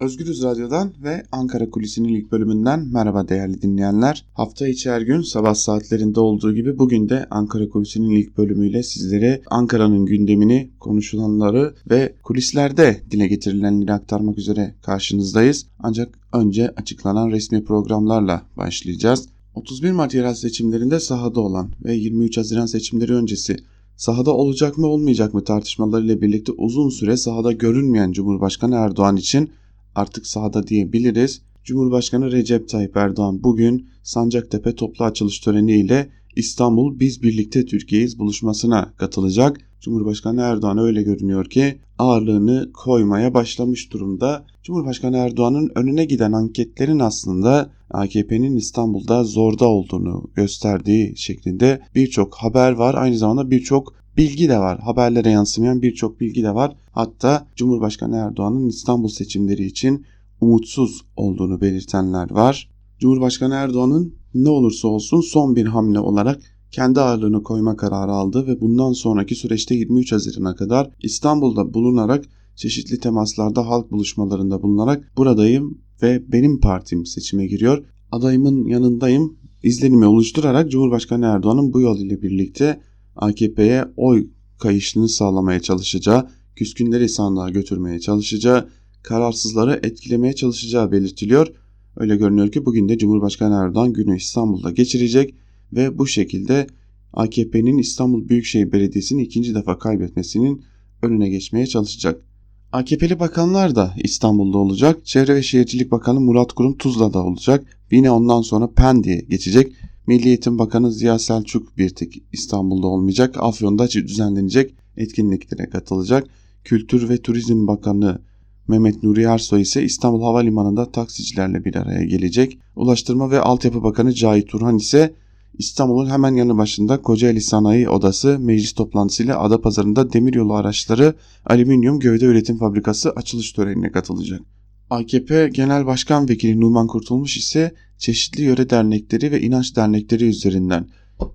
Özgürüz Radyo'dan ve Ankara Kulisi'nin ilk bölümünden merhaba değerli dinleyenler. Hafta içi her gün sabah saatlerinde olduğu gibi bugün de Ankara Kulisi'nin ilk bölümüyle sizlere Ankara'nın gündemini, konuşulanları ve kulislerde dile getirilenleri aktarmak üzere karşınızdayız. Ancak önce açıklanan resmi programlarla başlayacağız. 31 Mart yerel seçimlerinde sahada olan ve 23 Haziran seçimleri öncesi sahada olacak mı olmayacak mı tartışmalarıyla birlikte uzun süre sahada görünmeyen Cumhurbaşkanı Erdoğan için artık sahada diyebiliriz. Cumhurbaşkanı Recep Tayyip Erdoğan bugün Sancaktepe toplu açılış töreniyle İstanbul Biz Birlikte Türkiye'yiz buluşmasına katılacak. Cumhurbaşkanı Erdoğan öyle görünüyor ki ağırlığını koymaya başlamış durumda. Cumhurbaşkanı Erdoğan'ın önüne giden anketlerin aslında AKP'nin İstanbul'da zorda olduğunu gösterdiği şeklinde birçok haber var. Aynı zamanda birçok bilgi de var. Haberlere yansımayan birçok bilgi de var. Hatta Cumhurbaşkanı Erdoğan'ın İstanbul seçimleri için umutsuz olduğunu belirtenler var. Cumhurbaşkanı Erdoğan'ın ne olursa olsun son bir hamle olarak kendi ağırlığını koyma kararı aldı ve bundan sonraki süreçte 23 Haziran'a kadar İstanbul'da bulunarak çeşitli temaslarda halk buluşmalarında bulunarak buradayım ve benim partim seçime giriyor. Adayımın yanındayım izlenimi oluşturarak Cumhurbaşkanı Erdoğan'ın bu yol ile birlikte AKP'ye oy kayışını sağlamaya çalışacağı, küskünleri sandığa götürmeye çalışacağı, kararsızları etkilemeye çalışacağı belirtiliyor. Öyle görünüyor ki bugün de Cumhurbaşkanı Erdoğan günü İstanbul'da geçirecek ve bu şekilde AKP'nin İstanbul Büyükşehir Belediyesi'ni ikinci defa kaybetmesinin önüne geçmeye çalışacak. AKP'li bakanlar da İstanbul'da olacak. Çevre ve Şehircilik Bakanı Murat Kurum Tuzla'da olacak. Yine ondan sonra Pendik'e geçecek. Milli Eğitim Bakanı Ziya Selçuk bir tek İstanbul'da olmayacak. Afyon'da düzenlenecek etkinliklere katılacak. Kültür ve Turizm Bakanı Mehmet Nuri Ersoy ise İstanbul Havalimanı'nda taksicilerle bir araya gelecek. Ulaştırma ve Altyapı Bakanı Cahit Turhan ise İstanbul'un hemen yanı başında Kocaeli Sanayi Odası meclis toplantısıyla Adapazarı'nda demiryolu araçları alüminyum gövde üretim fabrikası açılış törenine katılacak. AKP Genel Başkan Vekili Numan Kurtulmuş ise çeşitli yöre dernekleri ve inanç dernekleri üzerinden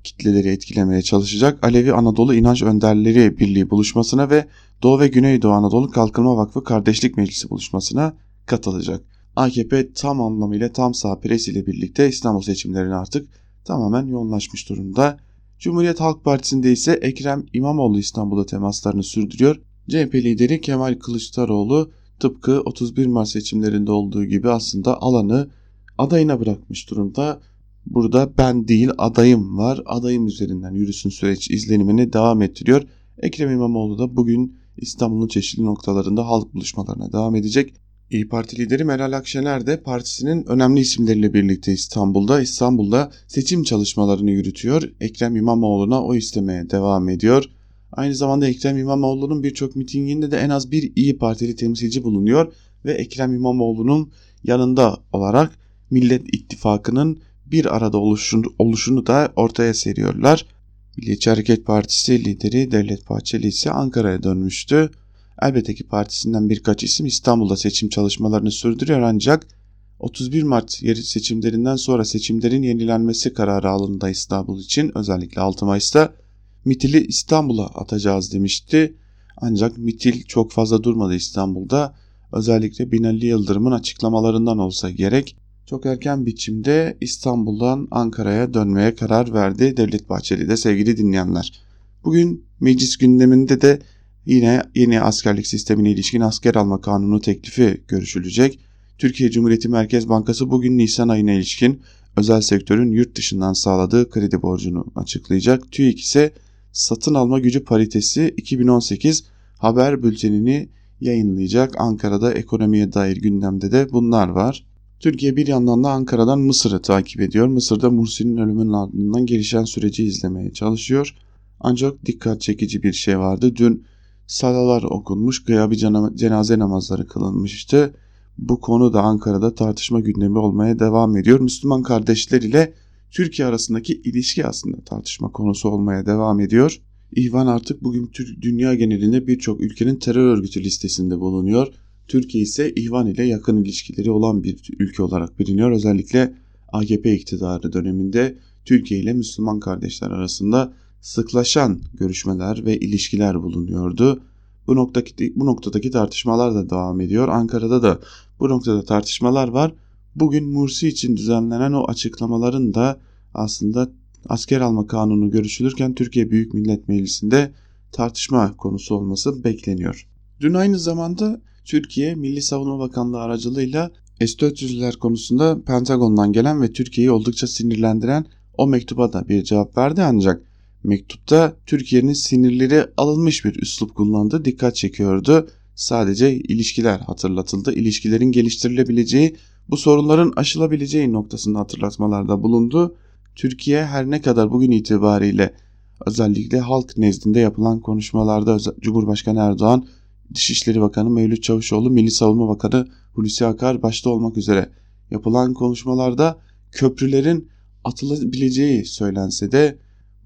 kitleleri etkilemeye çalışacak Alevi Anadolu İnanç Önderleri Birliği buluşmasına ve Doğu ve Güneydoğu Anadolu Kalkınma Vakfı Kardeşlik Meclisi buluşmasına katılacak. AKP tam anlamıyla tam sağ pres ile birlikte İstanbul seçimlerine artık tamamen yoğunlaşmış durumda. Cumhuriyet Halk Partisi'nde ise Ekrem İmamoğlu İstanbul'da temaslarını sürdürüyor. CHP lideri Kemal Kılıçdaroğlu tıpkı 31 Mart seçimlerinde olduğu gibi aslında alanı adayına bırakmış durumda. Burada ben değil adayım var. Adayım üzerinden yürüsün süreç izlenimini devam ettiriyor. Ekrem İmamoğlu da bugün İstanbul'un çeşitli noktalarında halk buluşmalarına devam edecek. İyi Parti lideri Meral Akşener de partisinin önemli isimleriyle birlikte İstanbul'da İstanbul'da seçim çalışmalarını yürütüyor. Ekrem İmamoğlu'na o istemeye devam ediyor. Aynı zamanda Ekrem İmamoğlu'nun birçok mitinginde de en az bir İyi Partili temsilci bulunuyor ve Ekrem İmamoğlu'nun yanında olarak Millet İttifakı'nın bir arada oluşunu, oluşunu da ortaya seriyorlar. Milliyetçi Hareket Partisi lideri Devlet Bahçeli ise Ankara'ya dönmüştü. Elbette ki partisinden birkaç isim İstanbul'da seçim çalışmalarını sürdürüyor ancak 31 Mart yeri seçimlerinden sonra seçimlerin yenilenmesi kararı alındı İstanbul için özellikle 6 Mayıs'ta MITİL'i İstanbul'a atacağız demişti. Ancak MITİL çok fazla durmadı İstanbul'da. Özellikle Binali Yıldırım'ın açıklamalarından olsa gerek çok erken biçimde İstanbul'dan Ankara'ya dönmeye karar verdi Devlet Bahçeli de sevgili dinleyenler. Bugün meclis gündeminde de yine yeni askerlik sistemine ilişkin asker alma kanunu teklifi görüşülecek. Türkiye Cumhuriyeti Merkez Bankası bugün Nisan ayına ilişkin özel sektörün yurt dışından sağladığı kredi borcunu açıklayacak. TÜİK ise satın alma gücü paritesi 2018 haber bültenini yayınlayacak. Ankara'da ekonomiye dair gündemde de bunlar var. Türkiye bir yandan da Ankara'dan Mısır'ı takip ediyor. Mısır'da Mursi'nin ölümünün ardından gelişen süreci izlemeye çalışıyor. Ancak dikkat çekici bir şey vardı. Dün salalar okunmuş, gıyabi cenaze namazları kılınmıştı. Bu konu da Ankara'da tartışma gündemi olmaya devam ediyor. Müslüman kardeşler ile Türkiye arasındaki ilişki aslında tartışma konusu olmaya devam ediyor. İhvan artık bugün dünya genelinde birçok ülkenin terör örgütü listesinde bulunuyor. Türkiye ise İhvan ile yakın ilişkileri olan bir ülke olarak biliniyor. Özellikle AKP iktidarı döneminde Türkiye ile Müslüman kardeşler arasında sıklaşan görüşmeler ve ilişkiler bulunuyordu. Bu noktadaki, bu noktadaki tartışmalar da devam ediyor. Ankara'da da bu noktada tartışmalar var. Bugün Mursi için düzenlenen o açıklamaların da aslında asker alma kanunu görüşülürken Türkiye Büyük Millet Meclisi'nde tartışma konusu olması bekleniyor. Dün aynı zamanda Türkiye Milli Savunma Bakanlığı aracılığıyla S-400'ler konusunda Pentagon'dan gelen ve Türkiye'yi oldukça sinirlendiren o mektuba da bir cevap verdi ancak mektupta Türkiye'nin sinirleri alınmış bir üslup kullandığı dikkat çekiyordu. Sadece ilişkiler hatırlatıldı. İlişkilerin geliştirilebileceği, bu sorunların aşılabileceği noktasında hatırlatmalarda bulundu. Türkiye her ne kadar bugün itibariyle özellikle halk nezdinde yapılan konuşmalarda Cumhurbaşkanı Erdoğan, Dışişleri Bakanı Mevlüt Çavuşoğlu, Milli Savunma Bakanı Hulusi Akar başta olmak üzere yapılan konuşmalarda köprülerin atılabileceği söylense de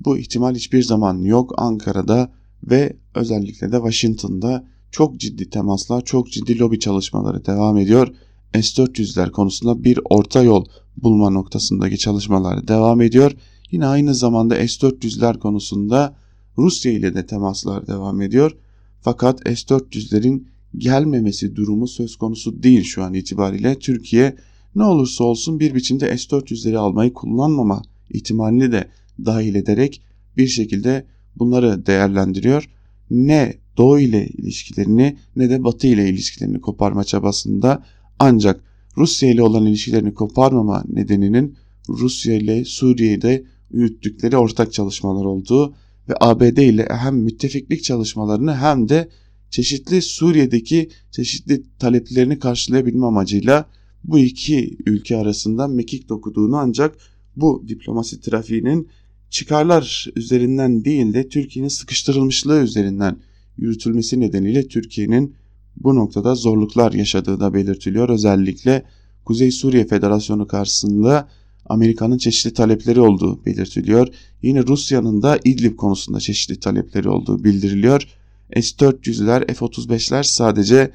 bu ihtimal hiçbir zaman yok Ankara'da ve özellikle de Washington'da çok ciddi temaslar, çok ciddi lobi çalışmaları devam ediyor. S-400'ler konusunda bir orta yol bulma noktasındaki çalışmalar devam ediyor. Yine aynı zamanda S-400'ler konusunda Rusya ile de temaslar devam ediyor. Fakat S-400'lerin gelmemesi durumu söz konusu değil şu an itibariyle. Türkiye ne olursa olsun bir biçimde S-400'leri almayı kullanmama ihtimalini de dahil ederek bir şekilde bunları değerlendiriyor. Ne Doğu ile ilişkilerini ne de Batı ile ilişkilerini koparma çabasında ancak Rusya ile olan ilişkilerini koparmama nedeninin Rusya ile Suriye'de yürüttükleri ortak çalışmalar olduğu ve ABD ile hem müttefiklik çalışmalarını hem de çeşitli Suriye'deki çeşitli taleplerini karşılayabilme amacıyla bu iki ülke arasında mekik dokuduğunu ancak bu diplomasi trafiğinin çıkarlar üzerinden değil de Türkiye'nin sıkıştırılmışlığı üzerinden yürütülmesi nedeniyle Türkiye'nin bu noktada zorluklar yaşadığı da belirtiliyor. Özellikle Kuzey Suriye Federasyonu karşısında Amerika'nın çeşitli talepleri olduğu belirtiliyor. Yine Rusya'nın da İdlib konusunda çeşitli talepleri olduğu bildiriliyor. S-400'ler, F-35'ler sadece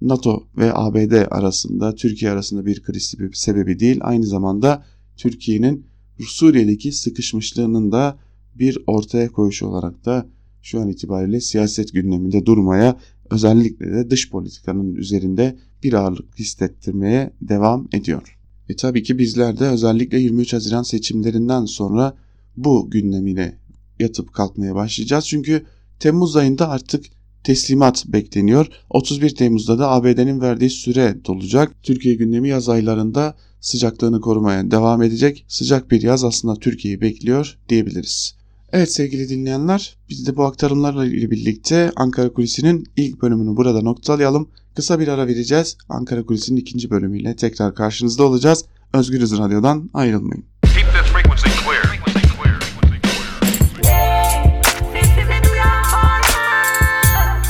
NATO ve ABD arasında, Türkiye arasında bir kriz sebebi değil, aynı zamanda Türkiye'nin Suriye'deki sıkışmışlığının da bir ortaya koyuşu olarak da şu an itibariyle siyaset gündeminde durmaya, özellikle de dış politikanın üzerinde bir ağırlık hissettirmeye devam ediyor. E tabii ki bizler de özellikle 23 Haziran seçimlerinden sonra bu gündemine yatıp kalkmaya başlayacağız. Çünkü Temmuz ayında artık teslimat bekleniyor. 31 Temmuz'da da ABD'nin verdiği süre dolacak. Türkiye gündemi yaz aylarında sıcaklığını korumaya devam edecek. Sıcak bir yaz aslında Türkiye'yi bekliyor diyebiliriz. Evet sevgili dinleyenler biz de bu aktarımlarla ile birlikte Ankara Kulisi'nin ilk bölümünü burada noktalayalım. Kısa bir ara vereceğiz. Ankara Kulisi'nin ikinci bölümüyle tekrar karşınızda olacağız. Özgürüz Radyo'dan ayrılmayın.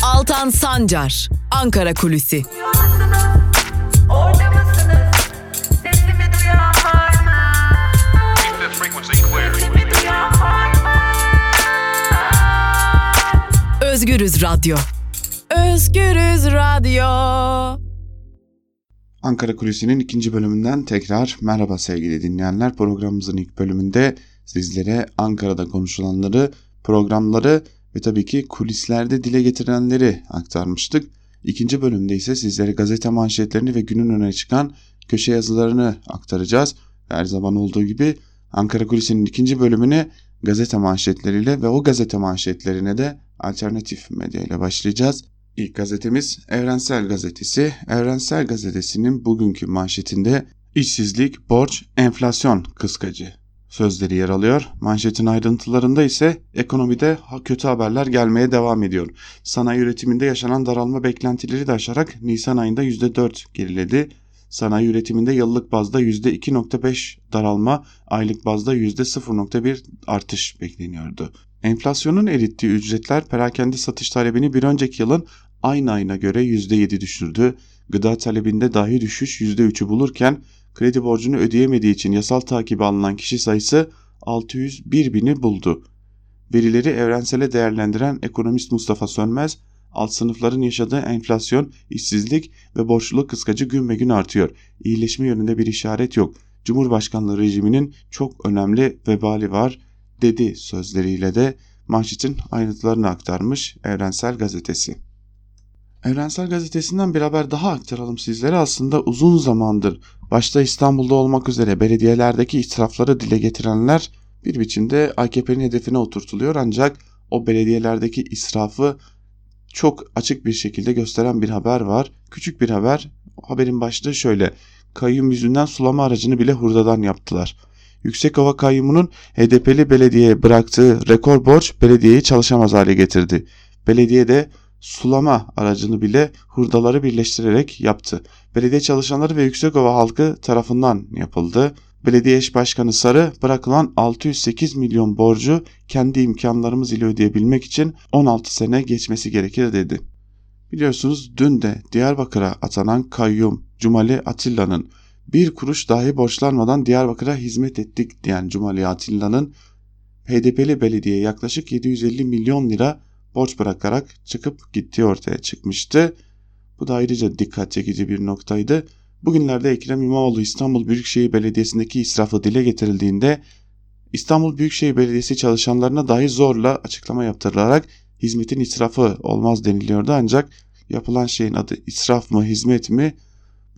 Altan Sancar, Ankara Kulüsi. Özgürüz Radyo. Özgürüz Radyo. Ankara Kulisi'nin ikinci bölümünden tekrar merhaba sevgili dinleyenler. Programımızın ilk bölümünde sizlere Ankara'da konuşulanları, programları ve tabii ki kulislerde dile getirenleri aktarmıştık. İkinci bölümde ise sizlere gazete manşetlerini ve günün öne çıkan köşe yazılarını aktaracağız. Her zaman olduğu gibi Ankara Kulisi'nin ikinci bölümünü gazete manşetleriyle ve o gazete manşetlerine de alternatif medya ile başlayacağız. İlk gazetemiz Evrensel Gazetesi. Evrensel Gazetesi'nin bugünkü manşetinde işsizlik, borç, enflasyon kıskacı sözleri yer alıyor. Manşetin ayrıntılarında ise ekonomide kötü haberler gelmeye devam ediyor. Sanayi üretiminde yaşanan daralma beklentileri de aşarak Nisan ayında %4 geriledi. Sanayi üretiminde yıllık bazda %2.5 daralma, aylık bazda %0.1 artış bekleniyordu. Enflasyonun erittiği ücretler perakende satış talebini bir önceki yılın aynı ayına göre %7 düşürdü. Gıda talebinde dahi düşüş %3'ü bulurken kredi borcunu ödeyemediği için yasal takibi alınan kişi sayısı 601 bini buldu. Verileri evrensele değerlendiren ekonomist Mustafa Sönmez, alt sınıfların yaşadığı enflasyon, işsizlik ve borçluluk kıskacı gün ve gün artıyor. İyileşme yönünde bir işaret yok. Cumhurbaşkanlığı rejiminin çok önemli vebali var dedi sözleriyle de manşetin ayrıntılarını aktarmış Evrensel Gazetesi. Evrensel Gazetesi'nden bir haber daha aktaralım sizlere. Aslında uzun zamandır başta İstanbul'da olmak üzere belediyelerdeki israfları dile getirenler bir biçimde AKP'nin hedefine oturtuluyor. Ancak o belediyelerdeki israfı çok açık bir şekilde gösteren bir haber var. Küçük bir haber. Haberin başlığı şöyle. Kayyum yüzünden sulama aracını bile hurdadan yaptılar. Yüksekova Kayyumu'nun HDP'li belediyeye bıraktığı rekor borç belediyeyi çalışamaz hale getirdi. Belediye de sulama aracını bile hurdaları birleştirerek yaptı. Belediye çalışanları ve Yüksekova halkı tarafından yapıldı. Belediye eş başkanı Sarı bırakılan 608 milyon borcu kendi imkanlarımız ile ödeyebilmek için 16 sene geçmesi gerekir dedi. Biliyorsunuz dün de Diyarbakır'a atanan kayyum Cumali Atilla'nın bir kuruş dahi borçlanmadan Diyarbakır'a hizmet ettik diyen Cumali Atilla'nın HDP'li belediye yaklaşık 750 milyon lira borç bırakarak çıkıp gittiği ortaya çıkmıştı. Bu da ayrıca dikkat çekici bir noktaydı. Bugünlerde Ekrem İmamoğlu İstanbul Büyükşehir Belediyesi'ndeki israfı dile getirildiğinde İstanbul Büyükşehir Belediyesi çalışanlarına dahi zorla açıklama yaptırılarak hizmetin israfı olmaz deniliyordu ancak yapılan şeyin adı israf mı hizmet mi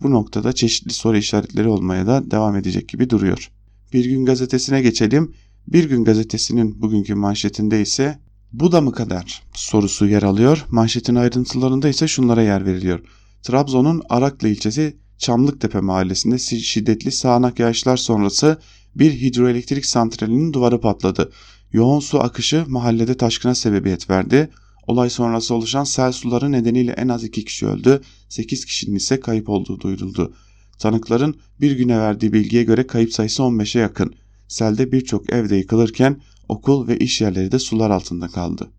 bu noktada çeşitli soru işaretleri olmaya da devam edecek gibi duruyor. Bir gün gazetesine geçelim. Bir gün gazetesinin bugünkü manşetinde ise bu da mı kadar sorusu yer alıyor. Manşetin ayrıntılarında ise şunlara yer veriliyor. Trabzon'un Araklı ilçesi Çamlıktepe mahallesinde şiddetli sağanak yağışlar sonrası bir hidroelektrik santralinin duvarı patladı. Yoğun su akışı mahallede taşkına sebebiyet verdi. Olay sonrası oluşan sel suları nedeniyle en az 2 kişi öldü, 8 kişinin ise kayıp olduğu duyuruldu. Tanıkların bir güne verdiği bilgiye göre kayıp sayısı 15'e yakın. Selde birçok evde yıkılırken okul ve iş yerleri de sular altında kaldı.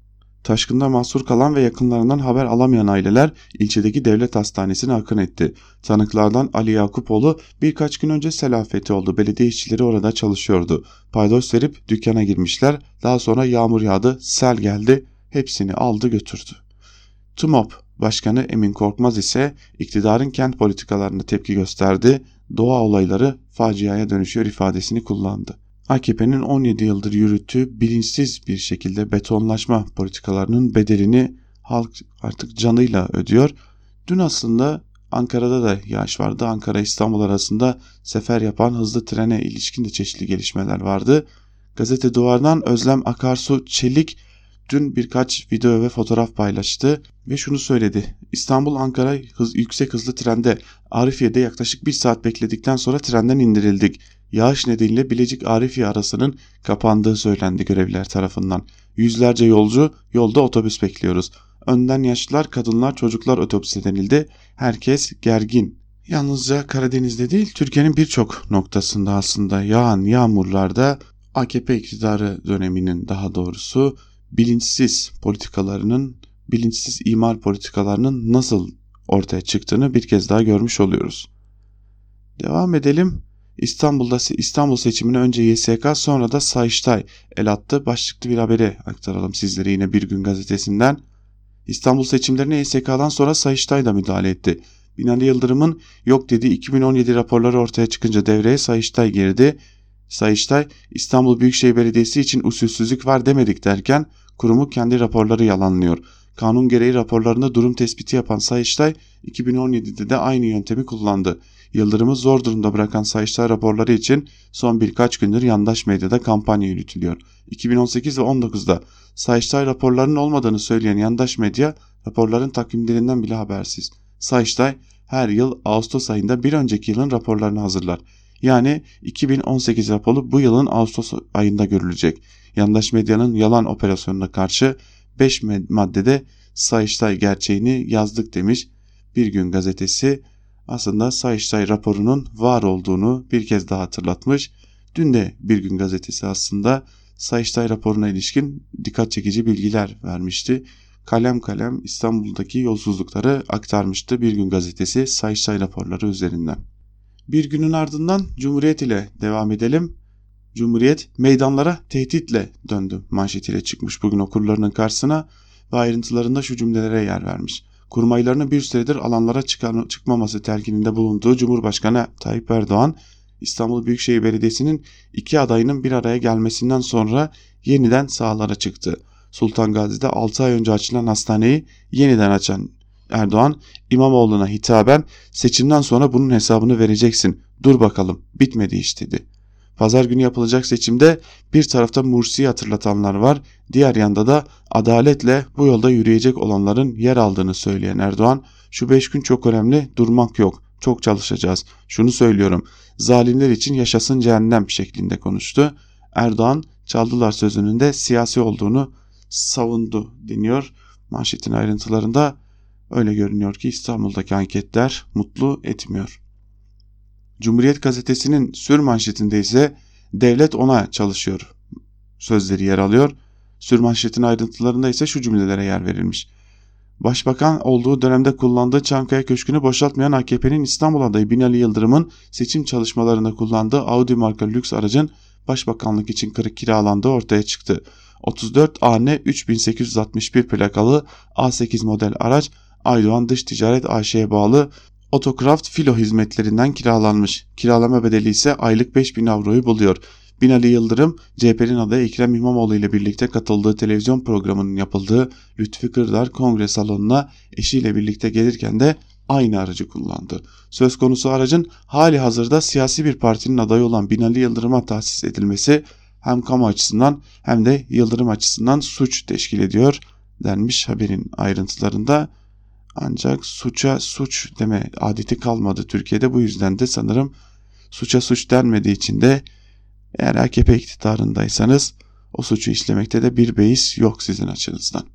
Taşkında mahsur kalan ve yakınlarından haber alamayan aileler ilçedeki devlet hastanesine akın etti. Tanıklardan Ali Yakupoğlu birkaç gün önce selafeti oldu. Belediye işçileri orada çalışıyordu. Paydos verip dükkana girmişler. Daha sonra yağmur yağdı, sel geldi, hepsini aldı götürdü. TUMOP Başkanı Emin Korkmaz ise iktidarın kent politikalarına tepki gösterdi. Doğa olayları faciaya dönüşüyor ifadesini kullandı. AKP'nin 17 yıldır yürüttüğü bilinçsiz bir şekilde betonlaşma politikalarının bedelini halk artık canıyla ödüyor. Dün aslında Ankara'da da yağış vardı. Ankara İstanbul arasında sefer yapan hızlı trene ilişkin de çeşitli gelişmeler vardı. Gazete Duvar'dan Özlem Akarsu Çelik dün birkaç video ve fotoğraf paylaştı ve şunu söyledi. İstanbul Ankara hız, yüksek hızlı trende Arifiye'de yaklaşık bir saat bekledikten sonra trenden indirildik. Yağış nedeniyle Bilecik Arifiye arasının kapandığı söylendi görevliler tarafından. Yüzlerce yolcu yolda otobüs bekliyoruz. Önden yaşlılar, kadınlar, çocuklar otobüse denildi. Herkes gergin. Yalnızca Karadeniz'de değil Türkiye'nin birçok noktasında aslında yağan yağmurlarda AKP iktidarı döneminin daha doğrusu bilinçsiz politikalarının, bilinçsiz imar politikalarının nasıl ortaya çıktığını bir kez daha görmüş oluyoruz. Devam edelim. İstanbul'da İstanbul seçimine önce YSK sonra da Sayıştay el attı. Başlıklı bir haberi aktaralım sizlere yine Bir Gün gazetesinden. İstanbul seçimlerine YSK'dan sonra Sayıştay da müdahale etti. Binali Yıldırım'ın yok dediği 2017 raporları ortaya çıkınca devreye Sayıştay girdi. Sayıştay İstanbul Büyükşehir Belediyesi için usulsüzlük var demedik derken kurumu kendi raporları yalanlıyor. Kanun gereği raporlarında durum tespiti yapan Sayıştay 2017'de de aynı yöntemi kullandı. Yıldırım'ı zor durumda bırakan Sayıştay raporları için son birkaç gündür yandaş medyada kampanya yürütülüyor. 2018 ve 19'da Sayıştay raporlarının olmadığını söyleyen yandaş medya raporların takvimlerinden bile habersiz. Sayıştay her yıl Ağustos ayında bir önceki yılın raporlarını hazırlar. Yani 2018 raporu bu yılın Ağustos ayında görülecek. Yandaş medyanın yalan operasyonuna karşı 5 maddede Sayıştay gerçeğini yazdık demiş. Bir gün gazetesi aslında Sayıştay raporunun var olduğunu bir kez daha hatırlatmış. Dün de Bir Gün gazetesi aslında Sayıştay raporuna ilişkin dikkat çekici bilgiler vermişti. Kalem kalem İstanbul'daki yolsuzlukları aktarmıştı Bir Gün gazetesi Sayıştay raporları üzerinden. Bir günün ardından Cumhuriyet ile devam edelim. Cumhuriyet meydanlara tehditle döndü manşetiyle çıkmış bugün okurlarının karşısına ve ayrıntılarında şu cümlelere yer vermiş kurmaylarını bir süredir alanlara çıkar, çıkmaması telkininde bulunduğu Cumhurbaşkanı Tayyip Erdoğan, İstanbul Büyükşehir Belediyesi'nin iki adayının bir araya gelmesinden sonra yeniden sahalara çıktı. Sultan Gazi'de 6 ay önce açılan hastaneyi yeniden açan Erdoğan İmamoğlu'na hitaben seçimden sonra bunun hesabını vereceksin. Dur bakalım bitmedi iş dedi. Pazar günü yapılacak seçimde bir tarafta Mursi'yi hatırlatanlar var, diğer yanda da adaletle bu yolda yürüyecek olanların yer aldığını söyleyen Erdoğan, şu beş gün çok önemli, durmak yok, çok çalışacağız. Şunu söylüyorum, zalimler için yaşasın cehennem şeklinde konuştu. Erdoğan çaldılar sözünün de siyasi olduğunu savundu deniyor. Manşetin ayrıntılarında öyle görünüyor ki İstanbul'daki anketler mutlu etmiyor. Cumhuriyet gazetesinin sür manşetinde ise devlet ona çalışıyor sözleri yer alıyor. Sür manşetin ayrıntılarında ise şu cümlelere yer verilmiş. Başbakan olduğu dönemde kullandığı Çankaya Köşkü'nü boşaltmayan AKP'nin İstanbul adayı Binali Yıldırım'ın seçim çalışmalarında kullandığı Audi marka lüks aracın başbakanlık için kırık kiralandığı ortaya çıktı. 34 AN 3861 plakalı A8 model araç Aydoğan Dış Ticaret AŞ'ye bağlı Otokraft filo hizmetlerinden kiralanmış. Kiralama bedeli ise aylık 5000 avroyu buluyor. Binali Yıldırım, CHP'nin adayı Ekrem İmamoğlu ile birlikte katıldığı televizyon programının yapıldığı Lütfi Kırdar kongre salonuna eşiyle birlikte gelirken de aynı aracı kullandı. Söz konusu aracın hali hazırda siyasi bir partinin adayı olan Binali Yıldırım'a tahsis edilmesi hem kamu açısından hem de Yıldırım açısından suç teşkil ediyor denmiş haberin ayrıntılarında. Ancak suça suç deme adeti kalmadı Türkiye'de. Bu yüzden de sanırım suça suç denmediği için de eğer AKP iktidarındaysanız o suçu işlemekte de bir beis yok sizin açınızdan.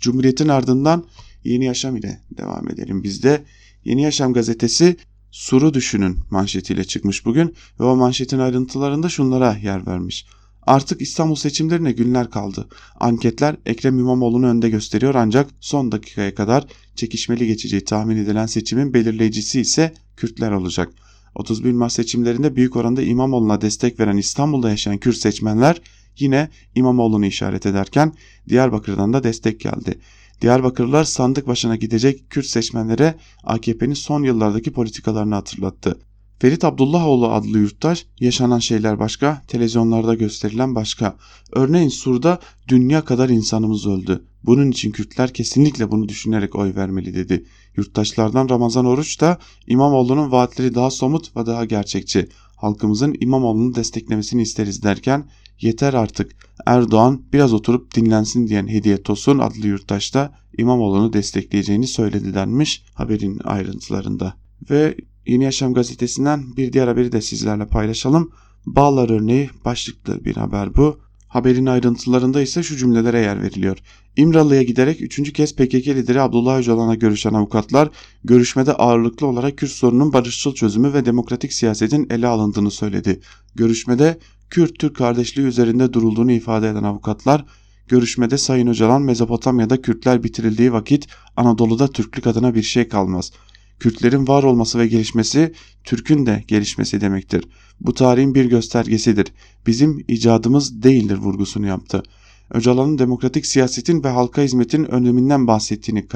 Cumhuriyet'in ardından Yeni Yaşam ile devam edelim. Bizde Yeni Yaşam gazetesi Sur'u düşünün manşetiyle çıkmış bugün ve o manşetin ayrıntılarında şunlara yer vermiş. Artık İstanbul seçimlerine günler kaldı. Anketler Ekrem İmamoğlu'nu önde gösteriyor ancak son dakikaya kadar çekişmeli geçeceği tahmin edilen seçimin belirleyicisi ise Kürtler olacak. 31 Mart seçimlerinde büyük oranda İmamoğlu'na destek veren İstanbul'da yaşayan Kürt seçmenler yine İmamoğlu'nu işaret ederken Diyarbakır'dan da destek geldi. Diyarbakırlılar sandık başına gidecek Kürt seçmenlere AKP'nin son yıllardaki politikalarını hatırlattı. Ferit Abdullahoğlu adlı yurttaş yaşanan şeyler başka, televizyonlarda gösterilen başka. Örneğin Sur'da dünya kadar insanımız öldü. Bunun için Kürtler kesinlikle bunu düşünerek oy vermeli dedi. Yurttaşlardan Ramazan Oruç da İmamoğlu'nun vaatleri daha somut ve daha gerçekçi. Halkımızın İmamoğlu'nu desteklemesini isteriz derken yeter artık Erdoğan biraz oturup dinlensin diyen Hediye Tosun adlı yurttaş da İmamoğlu'nu destekleyeceğini söyledi denmiş haberin ayrıntılarında. Ve Yeni Yaşam gazetesinden bir diğer haberi de sizlerle paylaşalım. Bağlar örneği başlıklı bir haber bu. Haberin ayrıntılarında ise şu cümlelere yer veriliyor. İmralı'ya giderek üçüncü kez PKK lideri Abdullah Öcalan'a görüşen avukatlar görüşmede ağırlıklı olarak Kürt sorunun barışçıl çözümü ve demokratik siyasetin ele alındığını söyledi. Görüşmede Kürt-Türk kardeşliği üzerinde durulduğunu ifade eden avukatlar görüşmede Sayın Öcalan Mezopotamya'da Kürtler bitirildiği vakit Anadolu'da Türklük adına bir şey kalmaz. Kürtlerin var olması ve gelişmesi Türk'ün de gelişmesi demektir. Bu tarihin bir göstergesidir. Bizim icadımız değildir vurgusunu yaptı. Öcalan'ın demokratik siyasetin ve halka hizmetin öneminden bahsettiğini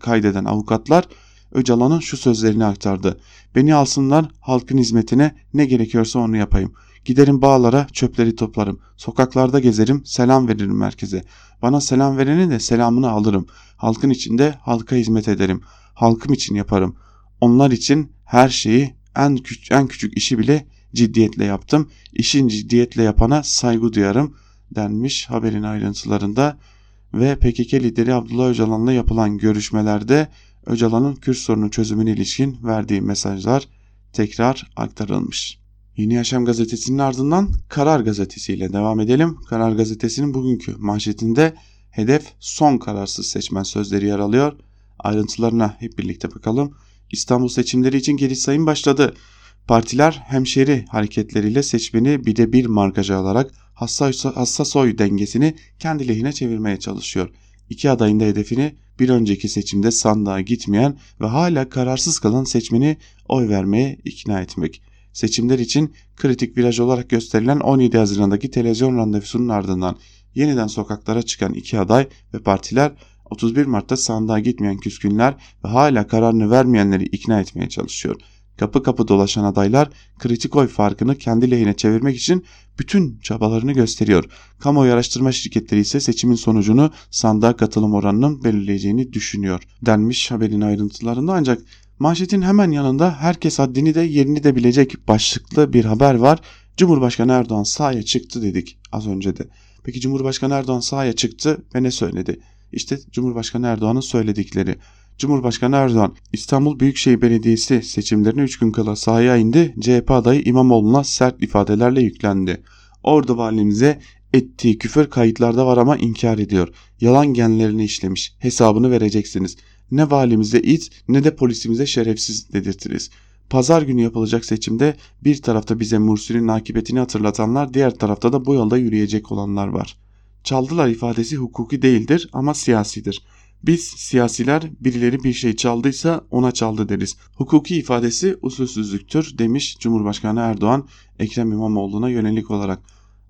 kaydeden avukatlar Öcalan'ın şu sözlerini aktardı. Beni alsınlar halkın hizmetine ne gerekiyorsa onu yapayım. Giderim bağlara çöpleri toplarım. Sokaklarda gezerim selam veririm merkeze. Bana selam vereni de selamını alırım. Halkın içinde halka hizmet ederim. Halkım için yaparım. Onlar için her şeyi en, küç en küçük işi bile ciddiyetle yaptım. İşin ciddiyetle yapana saygı duyarım denmiş haberin ayrıntılarında ve PKK lideri Abdullah Öcalan'la yapılan görüşmelerde Öcalan'ın Kürt sorunu çözümüne ilişkin verdiği mesajlar tekrar aktarılmış. Yeni Yaşam gazetesinin ardından Karar gazetesi ile devam edelim. Karar gazetesinin bugünkü manşetinde hedef son kararsız seçmen sözleri yer alıyor. Ayrıntılarına hep birlikte bakalım. İstanbul seçimleri için geri sayım başladı. Partiler hemşeri hareketleriyle seçmeni bir de bir markacı alarak hassas, hassas oy dengesini kendi lehine çevirmeye çalışıyor. İki adayın da hedefini bir önceki seçimde sandığa gitmeyen ve hala kararsız kalan seçmeni oy vermeye ikna etmek. Seçimler için kritik viraj olarak gösterilen 17 Haziran'daki televizyon randevusunun ardından yeniden sokaklara çıkan iki aday ve partiler 31 Mart'ta sandığa gitmeyen küskünler ve hala kararını vermeyenleri ikna etmeye çalışıyor. Kapı kapı dolaşan adaylar kritik oy farkını kendi lehine çevirmek için bütün çabalarını gösteriyor. Kamuoyu araştırma şirketleri ise seçimin sonucunu sandığa katılım oranının belirleyeceğini düşünüyor denmiş haberin ayrıntılarında ancak manşetin hemen yanında herkes haddini de yerini de bilecek başlıklı bir haber var. Cumhurbaşkanı Erdoğan sahaya çıktı dedik az önce de. Peki Cumhurbaşkanı Erdoğan sahaya çıktı ve ne söyledi? İşte Cumhurbaşkanı Erdoğan'ın söyledikleri. Cumhurbaşkanı Erdoğan İstanbul Büyükşehir Belediyesi seçimlerine 3 gün kala sahaya indi. CHP adayı İmamoğlu'na sert ifadelerle yüklendi. Ordu valimize ettiği küfür kayıtlarda var ama inkar ediyor. Yalan genlerini işlemiş. Hesabını vereceksiniz. Ne valimize it ne de polisimize şerefsiz dedirtiriz. Pazar günü yapılacak seçimde bir tarafta bize Mursi'nin akıbetini hatırlatanlar diğer tarafta da bu yolda yürüyecek olanlar var. Çaldılar ifadesi hukuki değildir ama siyasidir. Biz siyasiler birileri bir şey çaldıysa ona çaldı deriz. Hukuki ifadesi usulsüzlüktür demiş Cumhurbaşkanı Erdoğan Ekrem İmamoğlu'na yönelik olarak.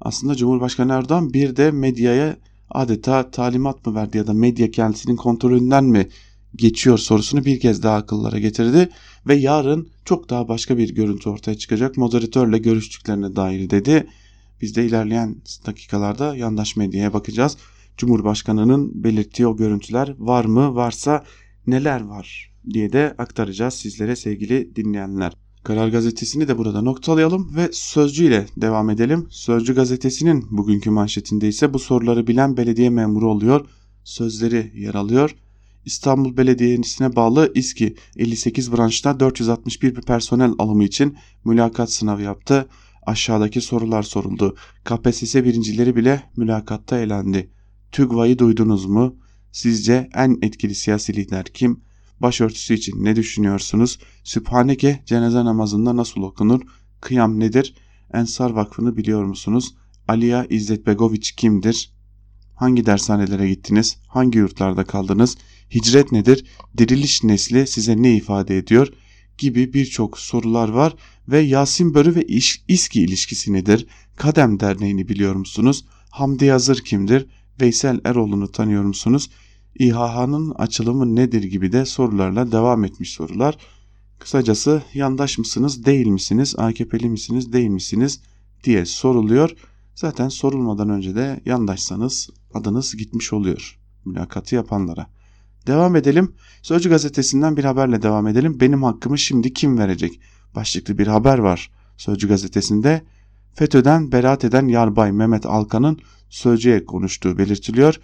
Aslında Cumhurbaşkanı Erdoğan bir de medyaya adeta talimat mı verdi ya da medya kendisinin kontrolünden mi geçiyor sorusunu bir kez daha akıllara getirdi ve yarın çok daha başka bir görüntü ortaya çıkacak moderatörle görüştüklerine dair dedi. Biz de ilerleyen dakikalarda yandaş medyaya bakacağız. Cumhurbaşkanının belirttiği o görüntüler var mı varsa neler var diye de aktaracağız sizlere sevgili dinleyenler. Karar Gazetesi'ni de burada noktalayalım ve Sözcü ile devam edelim. Sözcü gazetesinin bugünkü manşetinde ise bu soruları bilen belediye memuru oluyor. Sözleri yer alıyor. İstanbul Belediyesi'ne bağlı İSKİ 58 branşta 461 bir personel alımı için mülakat sınavı yaptı. Aşağıdaki sorular soruldu. KPSS birincileri bile mülakatta elendi. TÜGVA'yı duydunuz mu? Sizce en etkili siyasi lider kim? Başörtüsü için ne düşünüyorsunuz? Sübhaneke cenaze namazında nasıl okunur? Kıyam nedir? Ensar Vakfı'nı biliyor musunuz? Aliya İzzet Begoviç kimdir? Hangi dershanelere gittiniz? Hangi yurtlarda kaldınız? Hicret nedir? Diriliş nesli size ne ifade ediyor? Gibi birçok sorular var ve Yasin Börü ve İSKİ ilişkisi nedir? Kadem Derneği'ni biliyor musunuz? Hamdi Yazır kimdir? Veysel Eroğlu'nu tanıyor musunuz? İHH'nın açılımı nedir gibi de sorularla devam etmiş sorular. Kısacası yandaş mısınız, değil misiniz, AKP'li misiniz, değil misiniz diye soruluyor. Zaten sorulmadan önce de yandaşsanız adınız gitmiş oluyor mülakatı yapanlara. Devam edelim. Sözcü gazetesinden bir haberle devam edelim. Benim hakkımı şimdi kim verecek? Başlıklı bir haber var Sözcü gazetesinde. FETÖ'den beraat eden Yarbay Mehmet Alkan'ın Sözcü'ye konuştuğu belirtiliyor.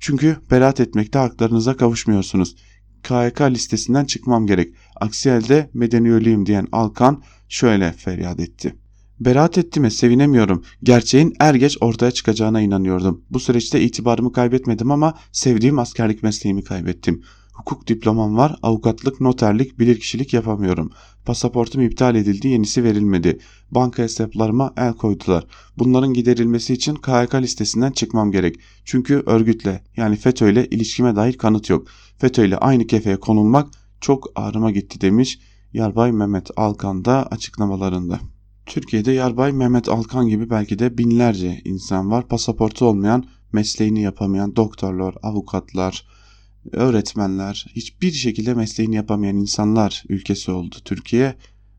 Çünkü beraat etmekte haklarınıza kavuşmuyorsunuz. KHK listesinden çıkmam gerek. Aksi halde medeni ölüyüm diyen Alkan şöyle feryat etti. Beraat ettiğime sevinemiyorum. Gerçeğin er geç ortaya çıkacağına inanıyordum. Bu süreçte itibarımı kaybetmedim ama sevdiğim askerlik mesleğimi kaybettim. Hukuk diplomam var, avukatlık, noterlik, bilirkişilik yapamıyorum. Pasaportum iptal edildi, yenisi verilmedi. Banka hesaplarıma el koydular. Bunların giderilmesi için KHK listesinden çıkmam gerek. Çünkü örgütle yani FETÖ ile ilişkime dair kanıt yok. FETÖ ile aynı kefeye konulmak çok ağrıma gitti demiş Yarbay Mehmet Alkan da açıklamalarında. Türkiye'de Yarbay Mehmet Alkan gibi belki de binlerce insan var. Pasaportu olmayan, mesleğini yapamayan doktorlar, avukatlar, öğretmenler, hiçbir şekilde mesleğini yapamayan insanlar ülkesi oldu Türkiye.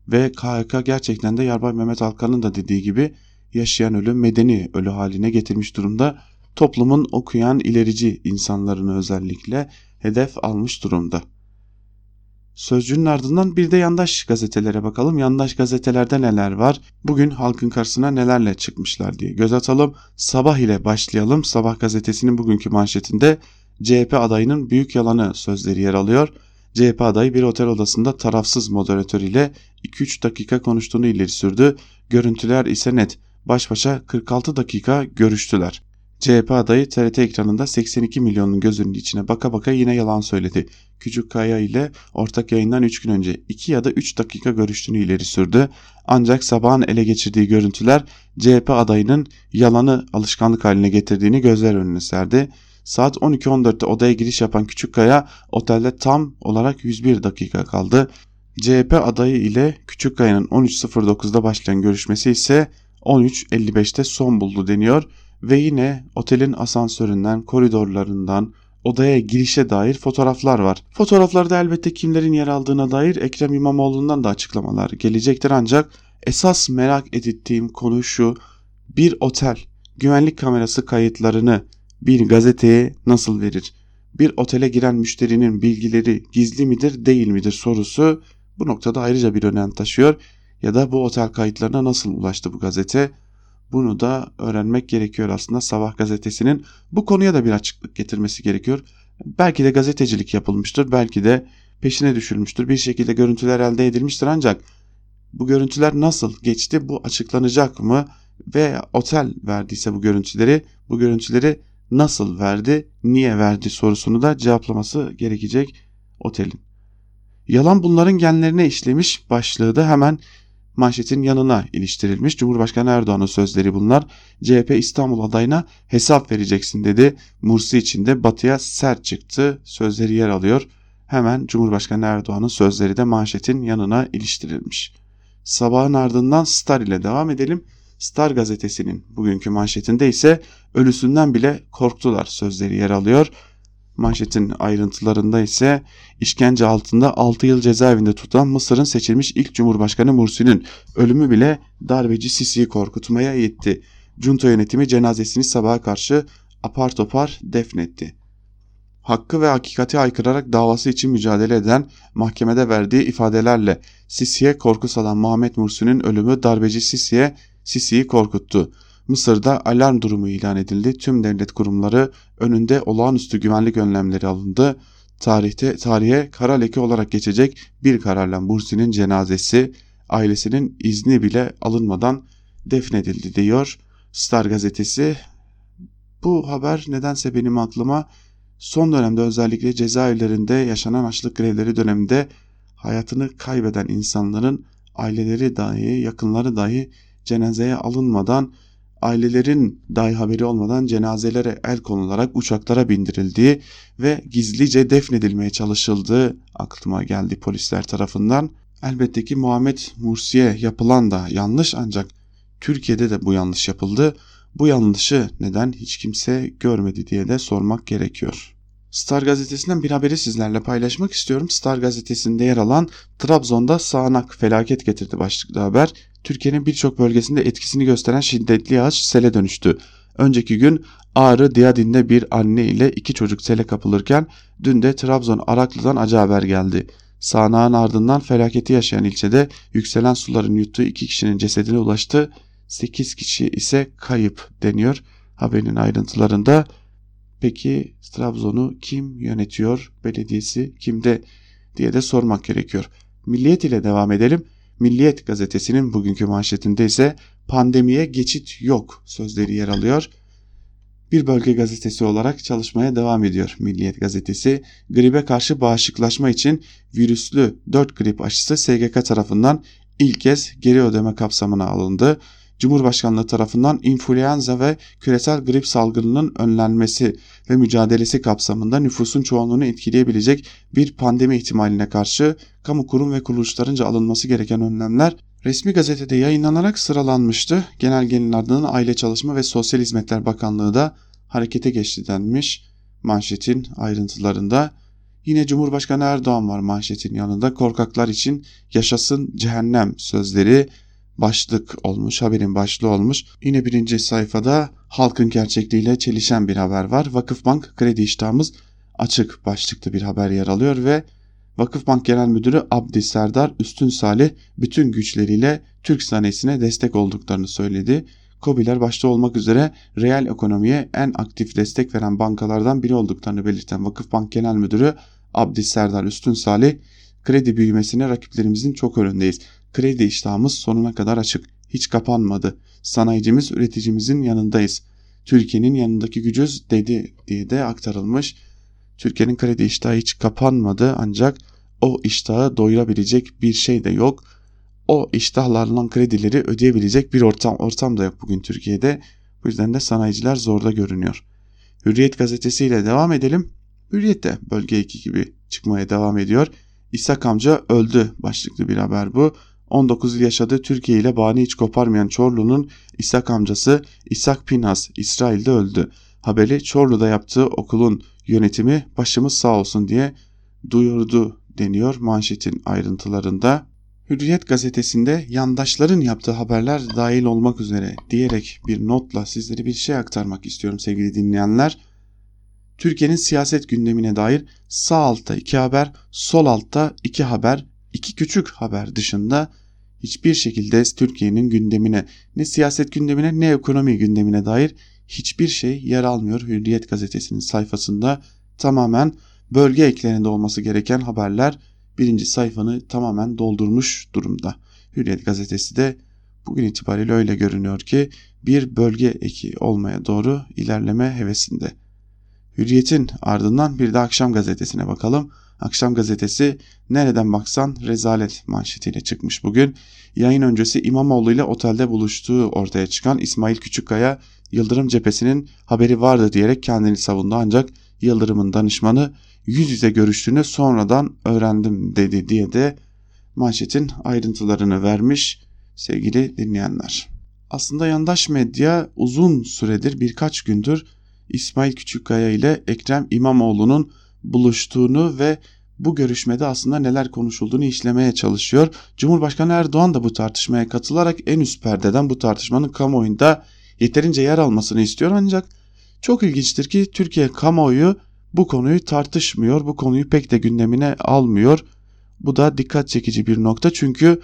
Ve KHK gerçekten de Yarbay Mehmet Alkan'ın da dediği gibi yaşayan ölü medeni ölü haline getirmiş durumda. Toplumun okuyan ilerici insanlarını özellikle hedef almış durumda. Sözcünün ardından bir de yandaş gazetelere bakalım. Yandaş gazetelerde neler var? Bugün halkın karşısına nelerle çıkmışlar diye göz atalım. Sabah ile başlayalım. Sabah gazetesinin bugünkü manşetinde CHP adayının büyük yalanı sözleri yer alıyor. CHP adayı bir otel odasında tarafsız moderatör ile 2-3 dakika konuştuğunu ileri sürdü. Görüntüler ise net. Baş başa 46 dakika görüştüler. CHP adayı TRT ekranında 82 milyonun gözünün içine baka baka yine yalan söyledi. Küçük Kaya ile ortak yayından 3 gün önce 2 ya da 3 dakika görüştüğünü ileri sürdü. Ancak sabahın ele geçirdiği görüntüler CHP adayının yalanı alışkanlık haline getirdiğini gözler önüne serdi. Saat 12.14'te odaya giriş yapan Küçükkaya otelde tam olarak 101 dakika kaldı. CHP adayı ile Küçükkaya'nın 13.09'da başlayan görüşmesi ise 13.55'te son buldu deniyor ve yine otelin asansöründen, koridorlarından, odaya girişe dair fotoğraflar var. Fotoğraflarda elbette kimlerin yer aldığına dair Ekrem İmamoğlu'ndan da açıklamalar gelecektir ancak esas merak ettiğim konu şu. Bir otel güvenlik kamerası kayıtlarını bir gazeteye nasıl verir? Bir otele giren müşterinin bilgileri gizli midir değil midir sorusu bu noktada ayrıca bir önem taşıyor. Ya da bu otel kayıtlarına nasıl ulaştı bu gazete? Bunu da öğrenmek gerekiyor aslında Sabah gazetesinin bu konuya da bir açıklık getirmesi gerekiyor. Belki de gazetecilik yapılmıştır, belki de peşine düşülmüştür. Bir şekilde görüntüler elde edilmiştir ancak bu görüntüler nasıl geçti bu açıklanacak mı? Ve otel verdiyse bu görüntüleri, bu görüntüleri nasıl verdi, niye verdi sorusunu da cevaplaması gerekecek otelin. Yalan bunların genlerine işlemiş başlığı da hemen manşetin yanına iliştirilmiş. Cumhurbaşkanı Erdoğan'ın sözleri bunlar. CHP İstanbul adayına hesap vereceksin dedi. Mursi için de batıya sert çıktı. Sözleri yer alıyor. Hemen Cumhurbaşkanı Erdoğan'ın sözleri de manşetin yanına iliştirilmiş. Sabahın ardından Star ile devam edelim. Star gazetesinin bugünkü manşetinde ise ölüsünden bile korktular sözleri yer alıyor. Manşetin ayrıntılarında ise işkence altında 6 yıl cezaevinde tutan Mısır'ın seçilmiş ilk Cumhurbaşkanı Mursi'nin ölümü bile darbeci Sisi'yi korkutmaya yetti. Junta yönetimi cenazesini sabaha karşı apar topar defnetti. Hakkı ve hakikati aykırarak davası için mücadele eden mahkemede verdiği ifadelerle Sisi'ye korku salan Muhammed Mursi'nin ölümü darbeci Sisi'ye Sisi'yi korkuttu. Mısır'da alarm durumu ilan edildi. Tüm devlet kurumları önünde olağanüstü güvenlik önlemleri alındı. Tarihte tarihe kara leke olarak geçecek bir kararla Mursi'nin cenazesi ailesinin izni bile alınmadan defnedildi diyor Star gazetesi. Bu haber nedense benim aklıma son dönemde özellikle cezaevlerinde yaşanan açlık grevleri döneminde hayatını kaybeden insanların aileleri dahi yakınları dahi cenazeye alınmadan ailelerin dahi haberi olmadan cenazelere el konularak uçaklara bindirildiği ve gizlice defnedilmeye çalışıldığı aklıma geldi polisler tarafından. Elbette ki Muhammed Mursi'ye yapılan da yanlış ancak Türkiye'de de bu yanlış yapıldı. Bu yanlışı neden hiç kimse görmedi diye de sormak gerekiyor. Star gazetesinden bir haberi sizlerle paylaşmak istiyorum. Star gazetesinde yer alan Trabzon'da sağanak felaket getirdi başlıklı haber. Türkiye'nin birçok bölgesinde etkisini gösteren şiddetli yağış sele dönüştü. Önceki gün Ağrı Diyadin'de bir anne ile iki çocuk sele kapılırken dün de Trabzon Araklı'dan acı haber geldi. Sağanağın ardından felaketi yaşayan ilçede yükselen suların yuttuğu iki kişinin cesedine ulaştı. 8 kişi ise kayıp deniyor haberin ayrıntılarında. Peki Trabzon'u kim yönetiyor? Belediyesi kimde diye de sormak gerekiyor. Milliyet ile devam edelim. Milliyet gazetesinin bugünkü manşetinde ise pandemiye geçit yok sözleri yer alıyor. Bir bölge gazetesi olarak çalışmaya devam ediyor Milliyet gazetesi. Gribe karşı bağışıklaşma için virüslü 4 grip aşısı SGK tarafından ilk kez geri ödeme kapsamına alındı. Cumhurbaşkanlığı tarafından influenza ve küresel grip salgınının önlenmesi ve mücadelesi kapsamında nüfusun çoğunluğunu etkileyebilecek bir pandemi ihtimaline karşı kamu kurum ve kuruluşlarınca alınması gereken önlemler resmi gazetede yayınlanarak sıralanmıştı. Genelgenin ardından Aile Çalışma ve Sosyal Hizmetler Bakanlığı da harekete geçti denmiş manşetin ayrıntılarında. Yine Cumhurbaşkanı Erdoğan var manşetin yanında korkaklar için yaşasın cehennem sözleri başlık olmuş, haberin başlığı olmuş. Yine birinci sayfada halkın gerçekliğiyle çelişen bir haber var. Vakıfbank kredi iştahımız açık başlıklı bir haber yer alıyor ve Vakıfbank Genel Müdürü Abdi Serdar Üstün Salih bütün güçleriyle Türk sanayisine destek olduklarını söyledi. COBİ'ler başta olmak üzere reel ekonomiye en aktif destek veren bankalardan biri olduklarını belirten Vakıfbank Genel Müdürü Abdi Serdar Üstün Salih, kredi büyümesine rakiplerimizin çok önündeyiz. Kredi iştahımız sonuna kadar açık. Hiç kapanmadı. Sanayicimiz üreticimizin yanındayız. Türkiye'nin yanındaki gücüz dedi diye de aktarılmış. Türkiye'nin kredi iştahı hiç kapanmadı ancak o iştahı doyurabilecek bir şey de yok. O iştahlarla kredileri ödeyebilecek bir ortam, ortam da yok bugün Türkiye'de. Bu yüzden de sanayiciler zorda görünüyor. Hürriyet gazetesiyle devam edelim. Hürriyet de bölge 2 gibi çıkmaya devam ediyor. İshak amca öldü başlıklı bir haber bu. 19 yıl yaşadığı Türkiye ile bağını hiç koparmayan Çorlu'nun İshak amcası İshak Pinhas İsrail'de öldü. Haberi Çorlu'da yaptığı okulun yönetimi başımız sağ olsun diye duyurdu deniyor manşetin ayrıntılarında. Hürriyet gazetesinde yandaşların yaptığı haberler dahil olmak üzere diyerek bir notla sizlere bir şey aktarmak istiyorum sevgili dinleyenler. Türkiye'nin siyaset gündemine dair sağ altta iki haber, sol altta iki haber, iki küçük haber dışında hiçbir şekilde Türkiye'nin gündemine ne siyaset gündemine ne ekonomi gündemine dair hiçbir şey yer almıyor Hürriyet gazetesinin sayfasında tamamen bölge eklerinde olması gereken haberler birinci sayfanı tamamen doldurmuş durumda. Hürriyet gazetesi de bugün itibariyle öyle görünüyor ki bir bölge eki olmaya doğru ilerleme hevesinde. Hürriyet'in ardından bir de Akşam gazetesine bakalım. Akşam gazetesi nereden baksan rezalet manşetiyle çıkmış bugün. Yayın öncesi İmamoğlu ile otelde buluştuğu ortaya çıkan İsmail Küçükkaya Yıldırım cephesinin haberi vardı diyerek kendini savundu ancak Yıldırım'ın danışmanı yüz yüze görüştüğünü sonradan öğrendim dedi diye de manşetin ayrıntılarını vermiş sevgili dinleyenler. Aslında yandaş medya uzun süredir birkaç gündür İsmail Küçükkaya ile Ekrem İmamoğlu'nun buluştuğunu ve bu görüşmede aslında neler konuşulduğunu işlemeye çalışıyor. Cumhurbaşkanı Erdoğan da bu tartışmaya katılarak en üst perdeden bu tartışmanın kamuoyunda yeterince yer almasını istiyor ancak çok ilginçtir ki Türkiye kamuoyu bu konuyu tartışmıyor, bu konuyu pek de gündemine almıyor. Bu da dikkat çekici bir nokta çünkü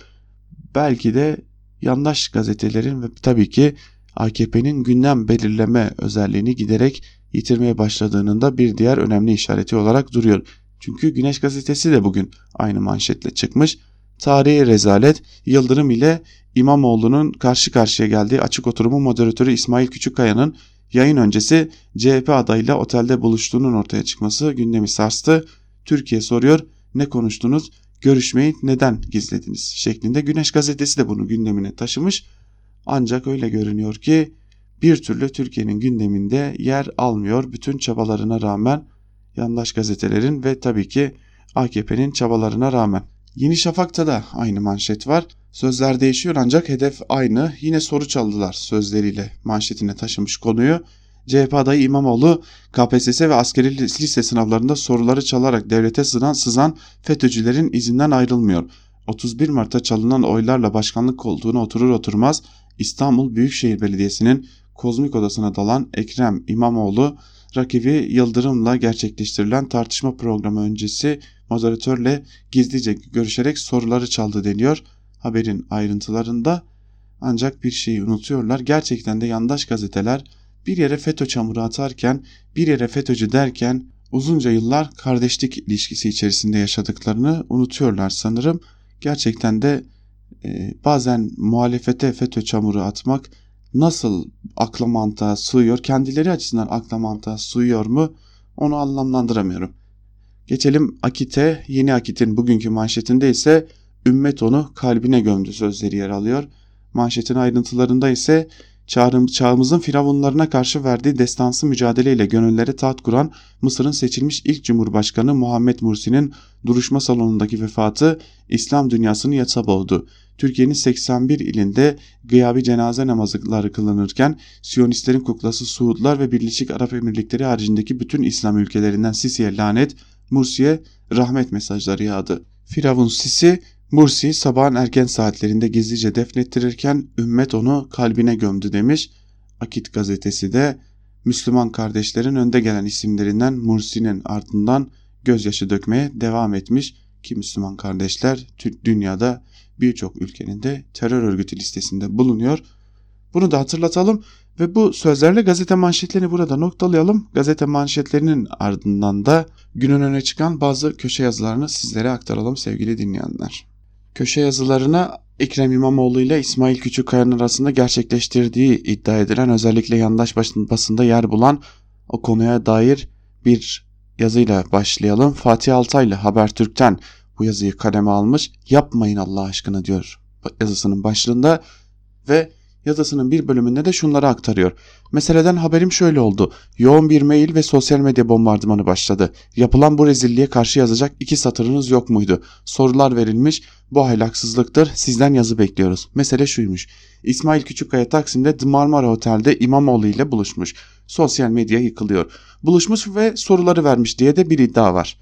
belki de yandaş gazetelerin ve tabii ki AKP'nin gündem belirleme özelliğini giderek yitirmeye başladığının da bir diğer önemli işareti olarak duruyor. Çünkü Güneş gazetesi de bugün aynı manşetle çıkmış. Tarihi rezalet Yıldırım ile İmamoğlu'nun karşı karşıya geldiği açık oturumu moderatörü İsmail Küçükkaya'nın yayın öncesi CHP adayıyla otelde buluştuğunun ortaya çıkması gündemi sarstı. Türkiye soruyor ne konuştunuz görüşmeyi neden gizlediniz şeklinde Güneş gazetesi de bunu gündemine taşımış. Ancak öyle görünüyor ki bir türlü Türkiye'nin gündeminde yer almıyor bütün çabalarına rağmen yandaş gazetelerin ve tabii ki AKP'nin çabalarına rağmen. Yeni Şafak'ta da aynı manşet var. Sözler değişiyor ancak hedef aynı. Yine soru çaldılar sözleriyle manşetine taşımış konuyu. CHP adayı İmamoğlu KPSS ve askeri lise sınavlarında soruları çalarak devlete sızan, sızan FETÖ'cülerin izinden ayrılmıyor. 31 Mart'ta çalınan oylarla başkanlık koltuğuna oturur oturmaz İstanbul Büyükşehir Belediyesi'nin kozmik odasına dalan Ekrem İmamoğlu rakibi Yıldırım'la gerçekleştirilen tartışma programı öncesi moderatörle gizlice görüşerek soruları çaldı deniyor haberin ayrıntılarında. Ancak bir şeyi unutuyorlar. Gerçekten de yandaş gazeteler bir yere FETÖ çamuru atarken, bir yere FETÖ'cü derken uzunca yıllar kardeşlik ilişkisi içerisinde yaşadıklarını unutuyorlar sanırım. Gerçekten de e, bazen muhalefete FETÖ çamuru atmak nasıl akla mantığa sığıyor, kendileri açısından akla mantığa sığıyor mu onu anlamlandıramıyorum. Geçelim Akit'e. Yeni Akit'in bugünkü manşetinde ise ümmet onu kalbine gömdü sözleri yer alıyor. Manşetin ayrıntılarında ise çağımızın firavunlarına karşı verdiği destansı mücadeleyle gönüllere taht kuran Mısır'ın seçilmiş ilk cumhurbaşkanı Muhammed Mursi'nin duruşma salonundaki vefatı İslam dünyasını yasa boğdu. Türkiye'nin 81 ilinde gıyabi cenaze namazları kılınırken Siyonistlerin kuklası Suudlar ve Birleşik Arap Emirlikleri haricindeki bütün İslam ülkelerinden Sisi'ye lanet, Mursi'ye rahmet mesajları yağdı. Firavun Sisi Mursi sabahın erken saatlerinde gizlice defnettirirken ümmet onu kalbine gömdü demiş. Akit gazetesi de Müslüman kardeşlerin önde gelen isimlerinden Mursi'nin ardından gözyaşı dökmeye devam etmiş ki Müslüman kardeşler dünyada birçok ülkenin de terör örgütü listesinde bulunuyor. Bunu da hatırlatalım ve bu sözlerle gazete manşetlerini burada noktalayalım. Gazete manşetlerinin ardından da günün öne çıkan bazı köşe yazılarını sizlere aktaralım sevgili dinleyenler. Köşe yazılarına Ekrem İmamoğlu ile İsmail Küçükkaya'nın arasında gerçekleştirdiği iddia edilen özellikle yandaş basında yer bulan o konuya dair bir yazıyla başlayalım. Fatih Altaylı Habertürk'ten bu yazıyı kaleme almış. Yapmayın Allah aşkına diyor yazısının başlığında ve Yazısının bir bölümünde de şunları aktarıyor. Meseleden haberim şöyle oldu. Yoğun bir mail ve sosyal medya bombardımanı başladı. Yapılan bu rezilliğe karşı yazacak iki satırınız yok muydu? Sorular verilmiş. Bu ahlaksızlıktır. Sizden yazı bekliyoruz. Mesele şuymuş. İsmail Küçükkaya Taksim'de The Marmara Otel'de İmamoğlu ile buluşmuş. Sosyal medya yıkılıyor. Buluşmuş ve soruları vermiş diye de bir iddia var.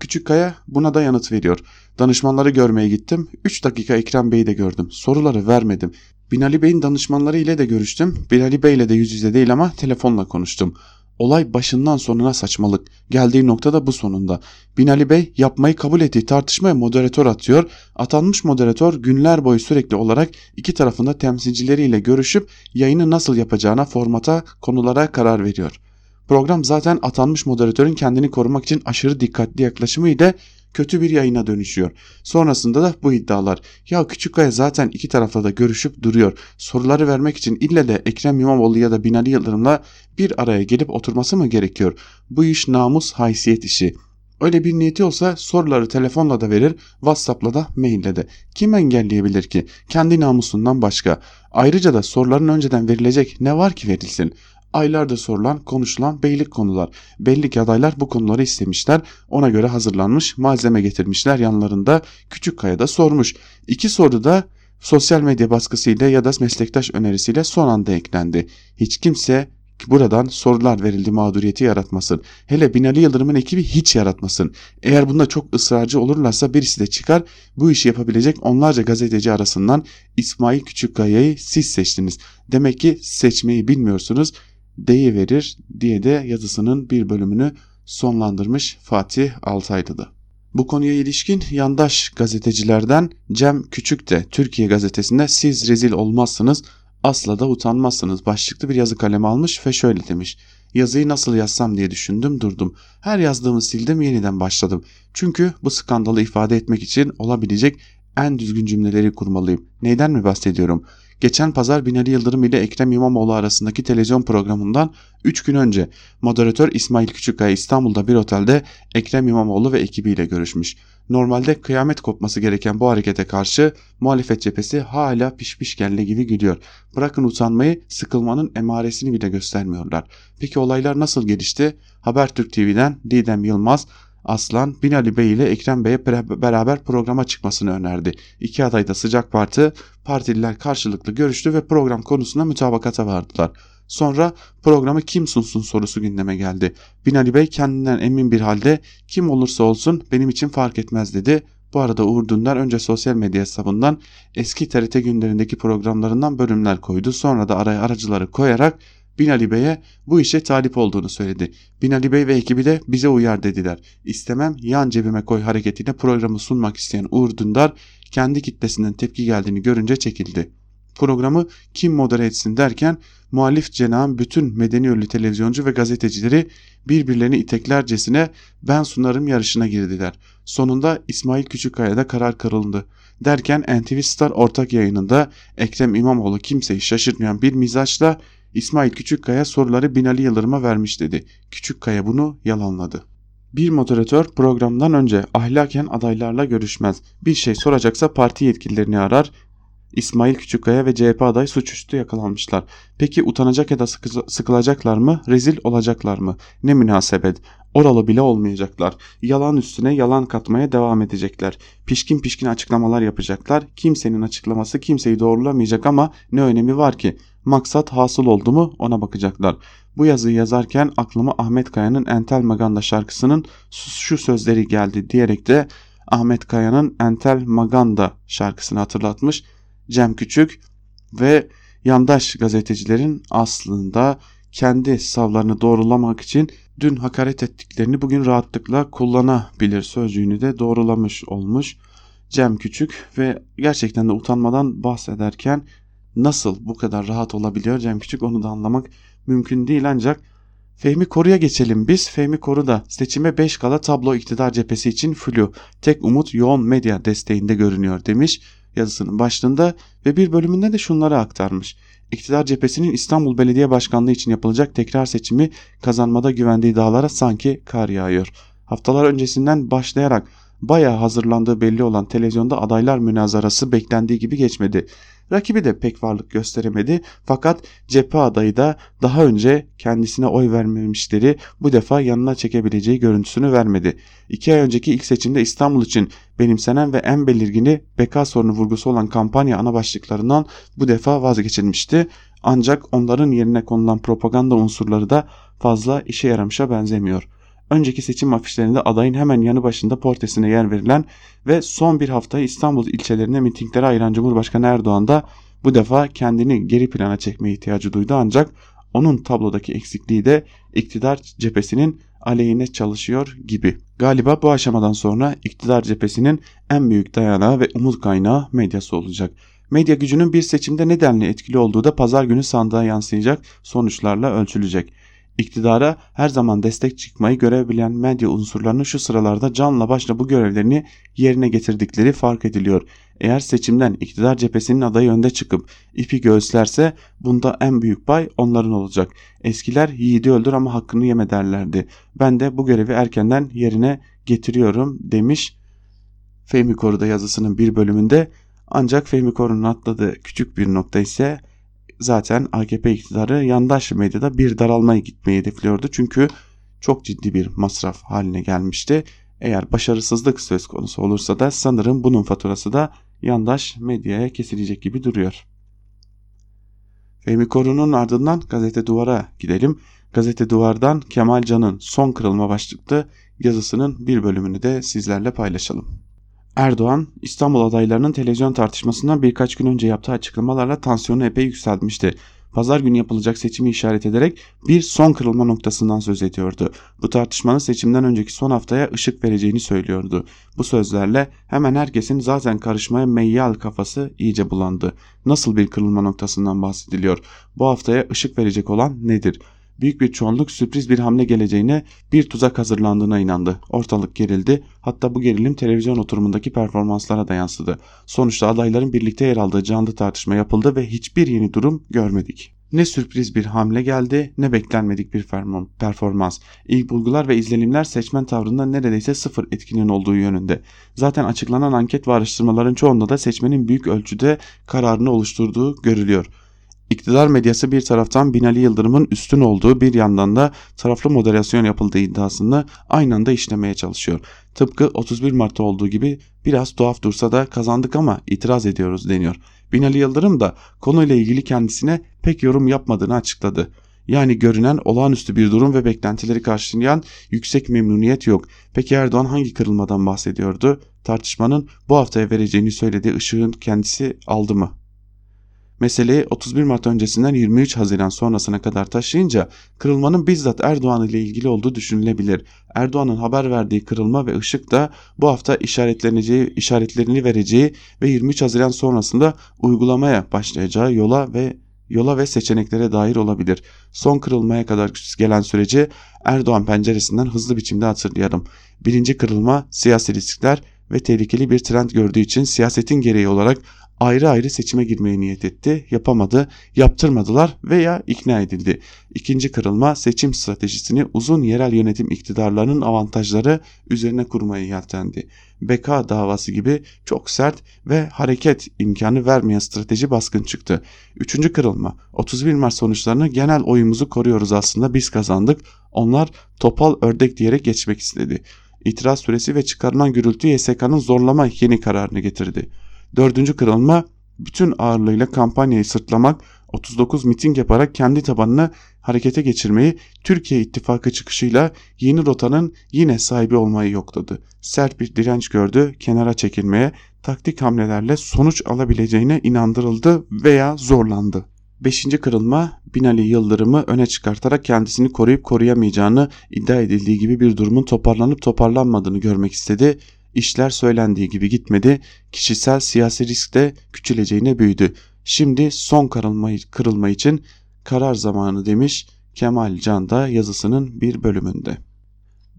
Küçükkaya buna da yanıt veriyor. Danışmanları görmeye gittim. 3 dakika Ekrem Bey'i de gördüm. Soruları vermedim. Binali Bey'in danışmanları ile de görüştüm. Binali Bey ile de yüz yüze değil ama telefonla konuştum. Olay başından sonuna saçmalık. Geldiği nokta da bu sonunda. Binali Bey yapmayı kabul ettiği tartışmaya moderatör atıyor. Atanmış moderatör günler boyu sürekli olarak iki tarafında temsilcileriyle görüşüp yayını nasıl yapacağına, formata, konulara karar veriyor. Program zaten atanmış moderatörün kendini korumak için aşırı dikkatli yaklaşımı ile kötü bir yayına dönüşüyor. Sonrasında da bu iddialar. Ya Küçükkaya zaten iki tarafla da görüşüp duruyor. Soruları vermek için ille de Ekrem İmamoğlu ya da Binali Yıldırım'la bir araya gelip oturması mı gerekiyor? Bu iş namus haysiyet işi. Öyle bir niyeti olsa soruları telefonla da verir, WhatsApp'la da maille de. Kim engelleyebilir ki? Kendi namusundan başka. Ayrıca da soruların önceden verilecek ne var ki verilsin? Aylardır sorulan, konuşulan beylik konular. Belli ki adaylar bu konuları istemişler. Ona göre hazırlanmış, malzeme getirmişler yanlarında. Küçük Kaya sormuş. İki soru da sosyal medya baskısıyla ya da meslektaş önerisiyle son anda eklendi. Hiç kimse buradan sorular verildi mağduriyeti yaratmasın. Hele Binali Yıldırım'ın ekibi hiç yaratmasın. Eğer bunda çok ısrarcı olurlarsa birisi de çıkar bu işi yapabilecek onlarca gazeteci arasından İsmail Küçükkaya'yı siz seçtiniz. Demek ki seçmeyi bilmiyorsunuz deyiverir diye de yazısının bir bölümünü sonlandırmış Fatih Altaylı'da. Bu konuya ilişkin yandaş gazetecilerden Cem Küçük de Türkiye gazetesinde siz rezil olmazsınız asla da utanmazsınız başlıklı bir yazı kalemi almış ve şöyle demiş. Yazıyı nasıl yazsam diye düşündüm durdum. Her yazdığımı sildim yeniden başladım. Çünkü bu skandalı ifade etmek için olabilecek en düzgün cümleleri kurmalıyım. Neyden mi bahsediyorum? Geçen pazar Binali Yıldırım ile Ekrem İmamoğlu arasındaki televizyon programından 3 gün önce moderatör İsmail Küçükkaya İstanbul'da bir otelde Ekrem İmamoğlu ve ekibiyle görüşmüş. Normalde kıyamet kopması gereken bu harekete karşı muhalefet cephesi hala piş kelle gibi gülüyor. Bırakın utanmayı sıkılmanın emaresini bile göstermiyorlar. Peki olaylar nasıl gelişti? Habertürk TV'den Didem Yılmaz Aslan Binali Bey ile Ekrem Bey'e beraber programa çıkmasını önerdi. İki aday da sıcak parti, partililer karşılıklı görüştü ve program konusunda mütabakata vardılar. Sonra programı kim sunsun sorusu gündeme geldi. Binali Bey kendinden emin bir halde kim olursa olsun benim için fark etmez dedi. Bu arada Uğur Dündar önce sosyal medya hesabından eski TRT günlerindeki programlarından bölümler koydu. Sonra da araya aracıları koyarak Binali Bey'e bu işe talip olduğunu söyledi. Binali Bey ve ekibi de bize uyar dediler. İstemem yan cebime koy hareketiyle programı sunmak isteyen Uğur Dündar kendi kitlesinden tepki geldiğini görünce çekildi. Programı kim modere etsin derken muhalif cenahın bütün medeni ölü televizyoncu ve gazetecileri birbirlerini iteklercesine ben sunarım yarışına girdiler. Sonunda İsmail Küçükkaya'da karar kırıldı. Derken NTV Star ortak yayınında Ekrem İmamoğlu kimseyi şaşırtmayan bir mizaçla İsmail Küçükkaya soruları Binali Yıldırım'a vermiş dedi. Küçükkaya bunu yalanladı. Bir moderatör programdan önce ahlaken adaylarla görüşmez. Bir şey soracaksa parti yetkililerini arar. İsmail Küçükkaya ve CHP aday suçüstü yakalanmışlar. Peki utanacak ya da sıkılacaklar mı? Rezil olacaklar mı? Ne münasebet. Oralı bile olmayacaklar. Yalan üstüne yalan katmaya devam edecekler. Pişkin pişkin açıklamalar yapacaklar. Kimsenin açıklaması kimseyi doğrulamayacak ama ne önemi var ki? Maksat hasıl oldu mu ona bakacaklar. Bu yazıyı yazarken aklıma Ahmet Kaya'nın Entel Maganda şarkısının şu sözleri geldi diyerek de Ahmet Kaya'nın Entel Maganda şarkısını hatırlatmış Cem Küçük ve yandaş gazetecilerin aslında kendi savlarını doğrulamak için dün hakaret ettiklerini bugün rahatlıkla kullanabilir sözcüğünü de doğrulamış olmuş Cem Küçük ve gerçekten de utanmadan bahsederken nasıl bu kadar rahat olabiliyor Cem Küçük onu da anlamak mümkün değil ancak Fehmi Koru'ya geçelim biz. Fehmi Koru da seçime 5 kala tablo iktidar cephesi için flu. Tek umut yoğun medya desteğinde görünüyor demiş yazısının başlığında ve bir bölümünde de şunları aktarmış. İktidar cephesinin İstanbul Belediye Başkanlığı için yapılacak tekrar seçimi kazanmada güvendiği dağlara sanki kar yağıyor. Haftalar öncesinden başlayarak bayağı hazırlandığı belli olan televizyonda adaylar münazarası beklendiği gibi geçmedi. Rakibi de pek varlık gösteremedi fakat cephe adayı da daha önce kendisine oy vermemişleri bu defa yanına çekebileceği görüntüsünü vermedi. İki ay önceki ilk seçimde İstanbul için benimsenen ve en belirgini beka sorunu vurgusu olan kampanya ana başlıklarından bu defa vazgeçilmişti. Ancak onların yerine konulan propaganda unsurları da fazla işe yaramışa benzemiyor. Önceki seçim afişlerinde adayın hemen yanı başında portresine yer verilen ve son bir hafta İstanbul ilçelerine mitinglere ayıran Cumhurbaşkanı Erdoğan da bu defa kendini geri plana çekme ihtiyacı duydu ancak onun tablodaki eksikliği de iktidar cephesinin aleyhine çalışıyor gibi. Galiba bu aşamadan sonra iktidar cephesinin en büyük dayanağı ve umut kaynağı medyası olacak. Medya gücünün bir seçimde nedenle etkili olduğu da pazar günü sandığa yansıyacak sonuçlarla ölçülecek. İktidara her zaman destek çıkmayı görebilen medya unsurlarının şu sıralarda canla başla bu görevlerini yerine getirdikleri fark ediliyor. Eğer seçimden iktidar cephesinin adayı önde çıkıp ipi göğüslerse bunda en büyük pay onların olacak. Eskiler yiğidi öldür ama hakkını yeme derlerdi. Ben de bu görevi erkenden yerine getiriyorum demiş Fehmi Koru'da yazısının bir bölümünde ancak Fehmi Koru'nun atladığı küçük bir nokta ise zaten AKP iktidarı yandaş medyada bir daralmaya gitmeyi hedefliyordu. Çünkü çok ciddi bir masraf haline gelmişti. Eğer başarısızlık söz konusu olursa da sanırım bunun faturası da yandaş medyaya kesilecek gibi duruyor. Fehmi Koru'nun ardından Gazete Duvar'a gidelim. Gazete Duvar'dan Kemal Can'ın son kırılma başlıklı yazısının bir bölümünü de sizlerle paylaşalım. Erdoğan, İstanbul adaylarının televizyon tartışmasından birkaç gün önce yaptığı açıklamalarla tansiyonu epey yükseltmişti. Pazar günü yapılacak seçimi işaret ederek bir son kırılma noktasından söz ediyordu. Bu tartışmanın seçimden önceki son haftaya ışık vereceğini söylüyordu. Bu sözlerle hemen herkesin zaten karışmaya meyyal kafası iyice bulandı. Nasıl bir kırılma noktasından bahsediliyor? Bu haftaya ışık verecek olan nedir? Büyük bir çoğunluk sürpriz bir hamle geleceğine bir tuzak hazırlandığına inandı. Ortalık gerildi hatta bu gerilim televizyon oturumundaki performanslara da yansıdı. Sonuçta adayların birlikte yer aldığı canlı tartışma yapıldı ve hiçbir yeni durum görmedik. Ne sürpriz bir hamle geldi ne beklenmedik bir performans. İlk bulgular ve izlenimler seçmen tavrında neredeyse sıfır etkinin olduğu yönünde. Zaten açıklanan anket ve araştırmaların çoğunda da seçmenin büyük ölçüde kararını oluşturduğu görülüyor. İktidar medyası bir taraftan Binali Yıldırım'ın üstün olduğu bir yandan da taraflı moderasyon yapıldığı iddiasını aynı anda işlemeye çalışıyor. Tıpkı 31 Mart'ta olduğu gibi biraz tuhaf dursa da kazandık ama itiraz ediyoruz deniyor. Binali Yıldırım da konuyla ilgili kendisine pek yorum yapmadığını açıkladı. Yani görünen olağanüstü bir durum ve beklentileri karşılayan yüksek memnuniyet yok. Peki Erdoğan hangi kırılmadan bahsediyordu? Tartışmanın bu haftaya vereceğini söylediği ışığın kendisi aldı mı? Meseleyi 31 Mart öncesinden 23 Haziran sonrasına kadar taşıyınca kırılmanın bizzat Erdoğan ile ilgili olduğu düşünülebilir. Erdoğan'ın haber verdiği kırılma ve ışık da bu hafta işaretleneceği, işaretlerini vereceği ve 23 Haziran sonrasında uygulamaya başlayacağı yola ve yola ve seçeneklere dair olabilir. Son kırılmaya kadar gelen süreci Erdoğan penceresinden hızlı biçimde hatırlayalım. Birinci kırılma siyasi riskler ve tehlikeli bir trend gördüğü için siyasetin gereği olarak ayrı ayrı seçime girmeye niyet etti, yapamadı, yaptırmadılar veya ikna edildi. İkinci kırılma seçim stratejisini uzun yerel yönetim iktidarlarının avantajları üzerine kurmaya yeltendi. Beka davası gibi çok sert ve hareket imkanı vermeyen strateji baskın çıktı. Üçüncü kırılma 31 Mart sonuçlarını genel oyumuzu koruyoruz aslında biz kazandık. Onlar topal ördek diyerek geçmek istedi. İtiraz süresi ve çıkarılan gürültü YSK'nın zorlama yeni kararını getirdi. Dördüncü kırılma bütün ağırlığıyla kampanyayı sırtlamak, 39 miting yaparak kendi tabanını harekete geçirmeyi Türkiye ittifakı çıkışıyla yeni rotanın yine sahibi olmayı yokladı. Sert bir direnç gördü, kenara çekilmeye, taktik hamlelerle sonuç alabileceğine inandırıldı veya zorlandı. Beşinci kırılma Binali Yıldırım'ı öne çıkartarak kendisini koruyup koruyamayacağını iddia edildiği gibi bir durumun toparlanıp toparlanmadığını görmek istedi İşler söylendiği gibi gitmedi. Kişisel siyasi risk de küçüleceğine büyüdü. Şimdi son kırılma, kırılma için karar zamanı demiş Kemal Can da yazısının bir bölümünde.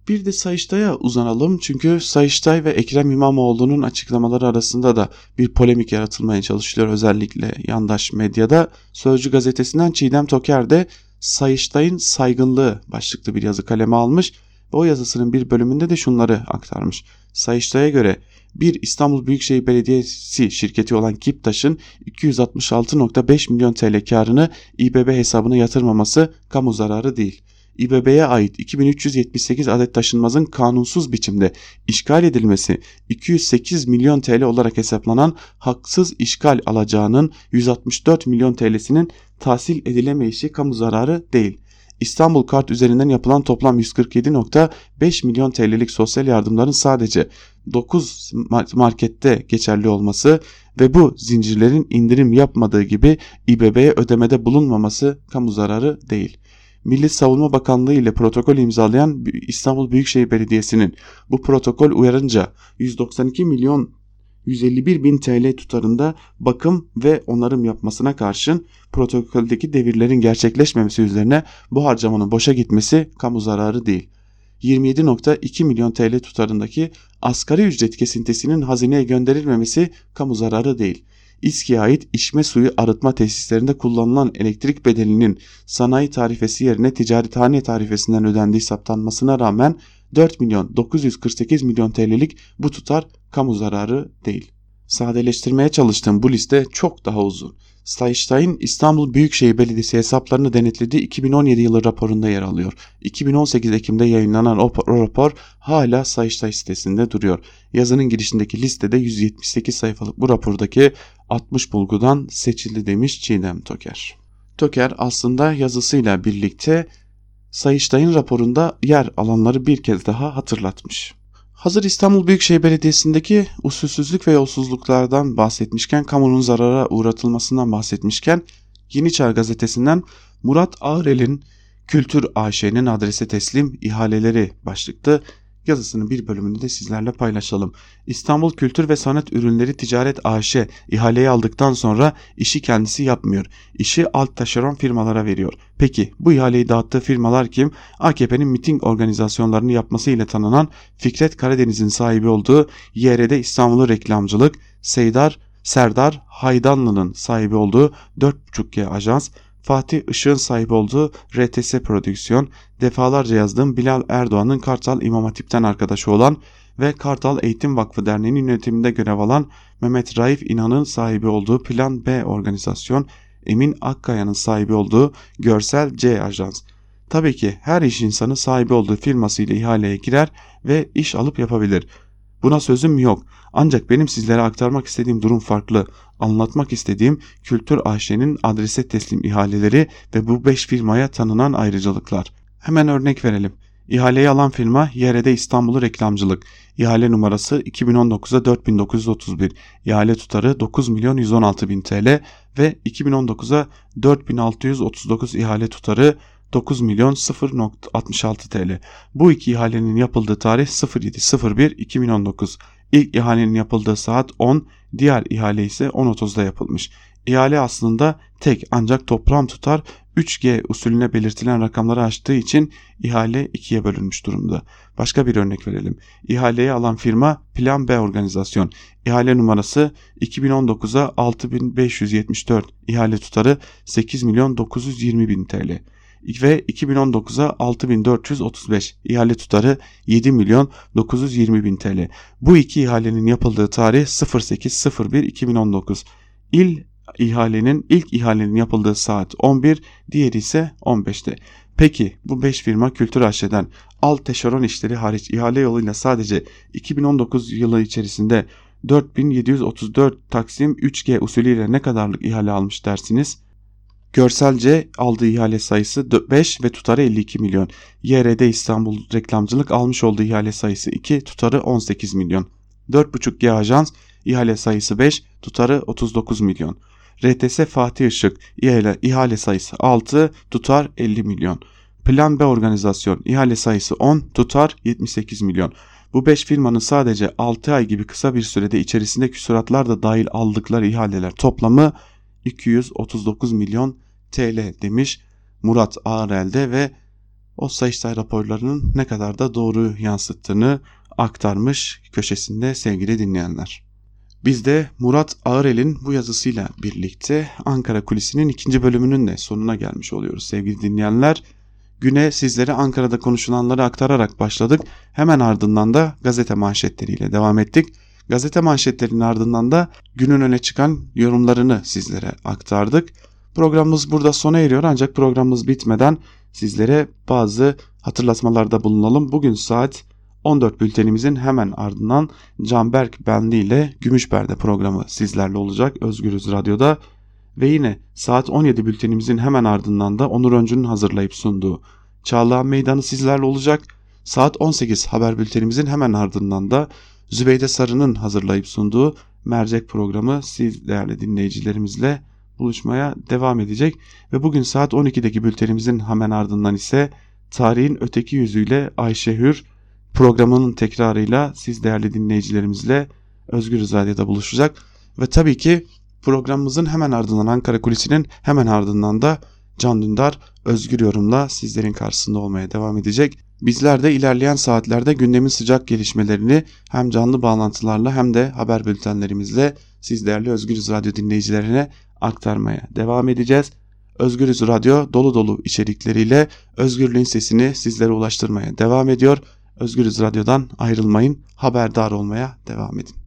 Bir de Sayıştay'a uzanalım çünkü Sayıştay ve Ekrem İmamoğlu'nun açıklamaları arasında da bir polemik yaratılmaya çalışılıyor özellikle yandaş medyada. Sözcü gazetesinden Çiğdem Toker de Sayıştay'ın saygınlığı başlıklı bir yazı kaleme almış o yazısının bir bölümünde de şunları aktarmış. Sayıştay'a göre Bir İstanbul Büyükşehir Belediyesi şirketi olan Kiptaş'ın 266.5 milyon TL karını İBB hesabına yatırmaması kamu zararı değil. İBB'ye ait 2378 adet taşınmazın kanunsuz biçimde işgal edilmesi 208 milyon TL olarak hesaplanan haksız işgal alacağının 164 milyon TL'sinin tahsil edilemeyişi kamu zararı değil. İstanbul Kart üzerinden yapılan toplam 147.5 milyon TL'lik sosyal yardımların sadece 9 markette geçerli olması ve bu zincirlerin indirim yapmadığı gibi İBB'ye ödemede bulunmaması kamu zararı değil. Milli Savunma Bakanlığı ile protokol imzalayan İstanbul Büyükşehir Belediyesi'nin bu protokol uyarınca 192 milyon 151 bin TL tutarında bakım ve onarım yapmasına karşın protokoldeki devirlerin gerçekleşmemesi üzerine bu harcamanın boşa gitmesi kamu zararı değil. 27.2 milyon TL tutarındaki asgari ücret kesintisinin hazineye gönderilmemesi kamu zararı değil. İSKİ'ye ait içme suyu arıtma tesislerinde kullanılan elektrik bedelinin sanayi tarifesi yerine ticarethane tarifesinden ödendiği saptanmasına rağmen 4 milyon 948 milyon TL'lik bu tutar kamu zararı değil. Sadeleştirmeye çalıştığım bu liste çok daha uzun. Sayıştay'ın İstanbul Büyükşehir Belediyesi hesaplarını denetlediği 2017 yılı raporunda yer alıyor. 2018 Ekim'de yayınlanan o rapor hala Sayıştay sitesinde duruyor. Yazının girişindeki listede 178 sayfalık bu rapordaki 60 bulgudan seçildi demiş Çiğdem Toker. Toker aslında yazısıyla birlikte Sayıştay'ın raporunda yer alanları bir kez daha hatırlatmış. Hazır İstanbul Büyükşehir Belediyesi'ndeki usulsüzlük ve yolsuzluklardan bahsetmişken, kamunun zarara uğratılmasından bahsetmişken Yeni Çağ gazetesinden Murat Ağrel'in Kültür AŞ'nin adrese teslim ihaleleri başlıklı yazısının bir bölümünü de sizlerle paylaşalım. İstanbul Kültür ve Sanat Ürünleri Ticaret AŞ ihaleyi aldıktan sonra işi kendisi yapmıyor. İşi alt taşeron firmalara veriyor. Peki bu ihaleyi dağıttığı firmalar kim? AKP'nin miting organizasyonlarını yapması ile tanınan Fikret Karadeniz'in sahibi olduğu YRD İstanbul'u reklamcılık, Seydar Serdar Haydanlı'nın sahibi olduğu 4.5G ajans, Fatih Işık'ın sahip olduğu RTS Prodüksiyon, defalarca yazdığım Bilal Erdoğan'ın Kartal İmam Hatip'ten arkadaşı olan ve Kartal Eğitim Vakfı Derneği'nin yönetiminde görev alan Mehmet Raif İnan'ın sahibi olduğu Plan B organizasyon, Emin Akkaya'nın sahibi olduğu Görsel C Ajans. Tabii ki her iş insanı sahibi olduğu firmasıyla ihaleye girer ve iş alıp yapabilir. Buna sözüm yok. Ancak benim sizlere aktarmak istediğim durum farklı. Anlatmak istediğim Kültür AŞ'nin adrese teslim ihaleleri ve bu 5 firmaya tanınan ayrıcalıklar. Hemen örnek verelim. İhaleyi alan firma YRD İstanbul'u reklamcılık. İhale numarası 2019'a 4931. İhale tutarı 9 milyon 116 bin TL ve 2019'a 4639 ihale tutarı 9 milyon 0.66 TL. Bu iki ihalenin yapıldığı tarih 07.01.2019. İlk ihalenin yapıldığı saat 10, diğer ihale ise 10.30'da yapılmış. İhale aslında tek ancak toplam tutar 3G usulüne belirtilen rakamları aştığı için ihale ikiye bölünmüş durumda. Başka bir örnek verelim. İhaleyi alan firma Plan B Organizasyon. İhale numarası 2019'a 6574. İhale tutarı 8 milyon 920 bin TL ve 2019'a 6435 ihale tutarı 7 milyon 920 bin TL. Bu iki ihalenin yapıldığı tarih 08.01.2019. İl ihalenin ilk ihalenin yapıldığı saat 11, diğeri ise 15'te. Peki bu 5 firma kültür aşeden alt teşeron işleri hariç ihale yoluyla sadece 2019 yılı içerisinde 4734 Taksim 3G usulüyle ne kadarlık ihale almış dersiniz? Görselce aldığı ihale sayısı 5 ve tutarı 52 milyon. YRD İstanbul reklamcılık almış olduğu ihale sayısı 2, tutarı 18 milyon. 4.5G Ajans ihale sayısı 5, tutarı 39 milyon. RTS Fatih Işık ihale, ihale sayısı 6, tutar 50 milyon. Plan B Organizasyon ihale sayısı 10, tutar 78 milyon. Bu 5 firmanın sadece 6 ay gibi kısa bir sürede içerisinde küsuratlar da dahil aldıkları ihaleler toplamı 239 milyon TL demiş Murat Ağrel'de ve o Sayıştay raporlarının ne kadar da doğru yansıttığını aktarmış köşesinde sevgili dinleyenler. Biz de Murat Ağrel'in bu yazısıyla birlikte Ankara Kulisi'nin ikinci bölümünün de sonuna gelmiş oluyoruz sevgili dinleyenler. Güne sizlere Ankara'da konuşulanları aktararak başladık. Hemen ardından da gazete manşetleriyle devam ettik. Gazete manşetlerinin ardından da günün öne çıkan yorumlarını sizlere aktardık. Programımız burada sona eriyor ancak programımız bitmeden sizlere bazı hatırlatmalarda bulunalım. Bugün saat 14 bültenimizin hemen ardından Canberk Benli ile Gümüşperde programı sizlerle olacak Özgürüz Radyo'da. Ve yine saat 17 bültenimizin hemen ardından da Onur Öncü'nün hazırlayıp sunduğu Çağlayan Meydanı sizlerle olacak. Saat 18 haber bültenimizin hemen ardından da Zübeyde Sarı'nın hazırlayıp sunduğu mercek programı siz değerli dinleyicilerimizle buluşmaya devam edecek. Ve bugün saat 12'deki bültenimizin hemen ardından ise tarihin öteki yüzüyle Ayşe Hür programının tekrarıyla siz değerli dinleyicilerimizle Özgür Radyo'da buluşacak. Ve tabii ki programımızın hemen ardından Ankara Kulisi'nin hemen ardından da Can Dündar Özgür Yorum'la sizlerin karşısında olmaya devam edecek. Bizler de ilerleyen saatlerde gündemin sıcak gelişmelerini hem canlı bağlantılarla hem de haber bültenlerimizle siz değerli Özgürüz Radyo dinleyicilerine aktarmaya devam edeceğiz. Özgürüz Radyo dolu dolu içerikleriyle özgürlüğün sesini sizlere ulaştırmaya devam ediyor. Özgürüz Radyo'dan ayrılmayın, haberdar olmaya devam edin.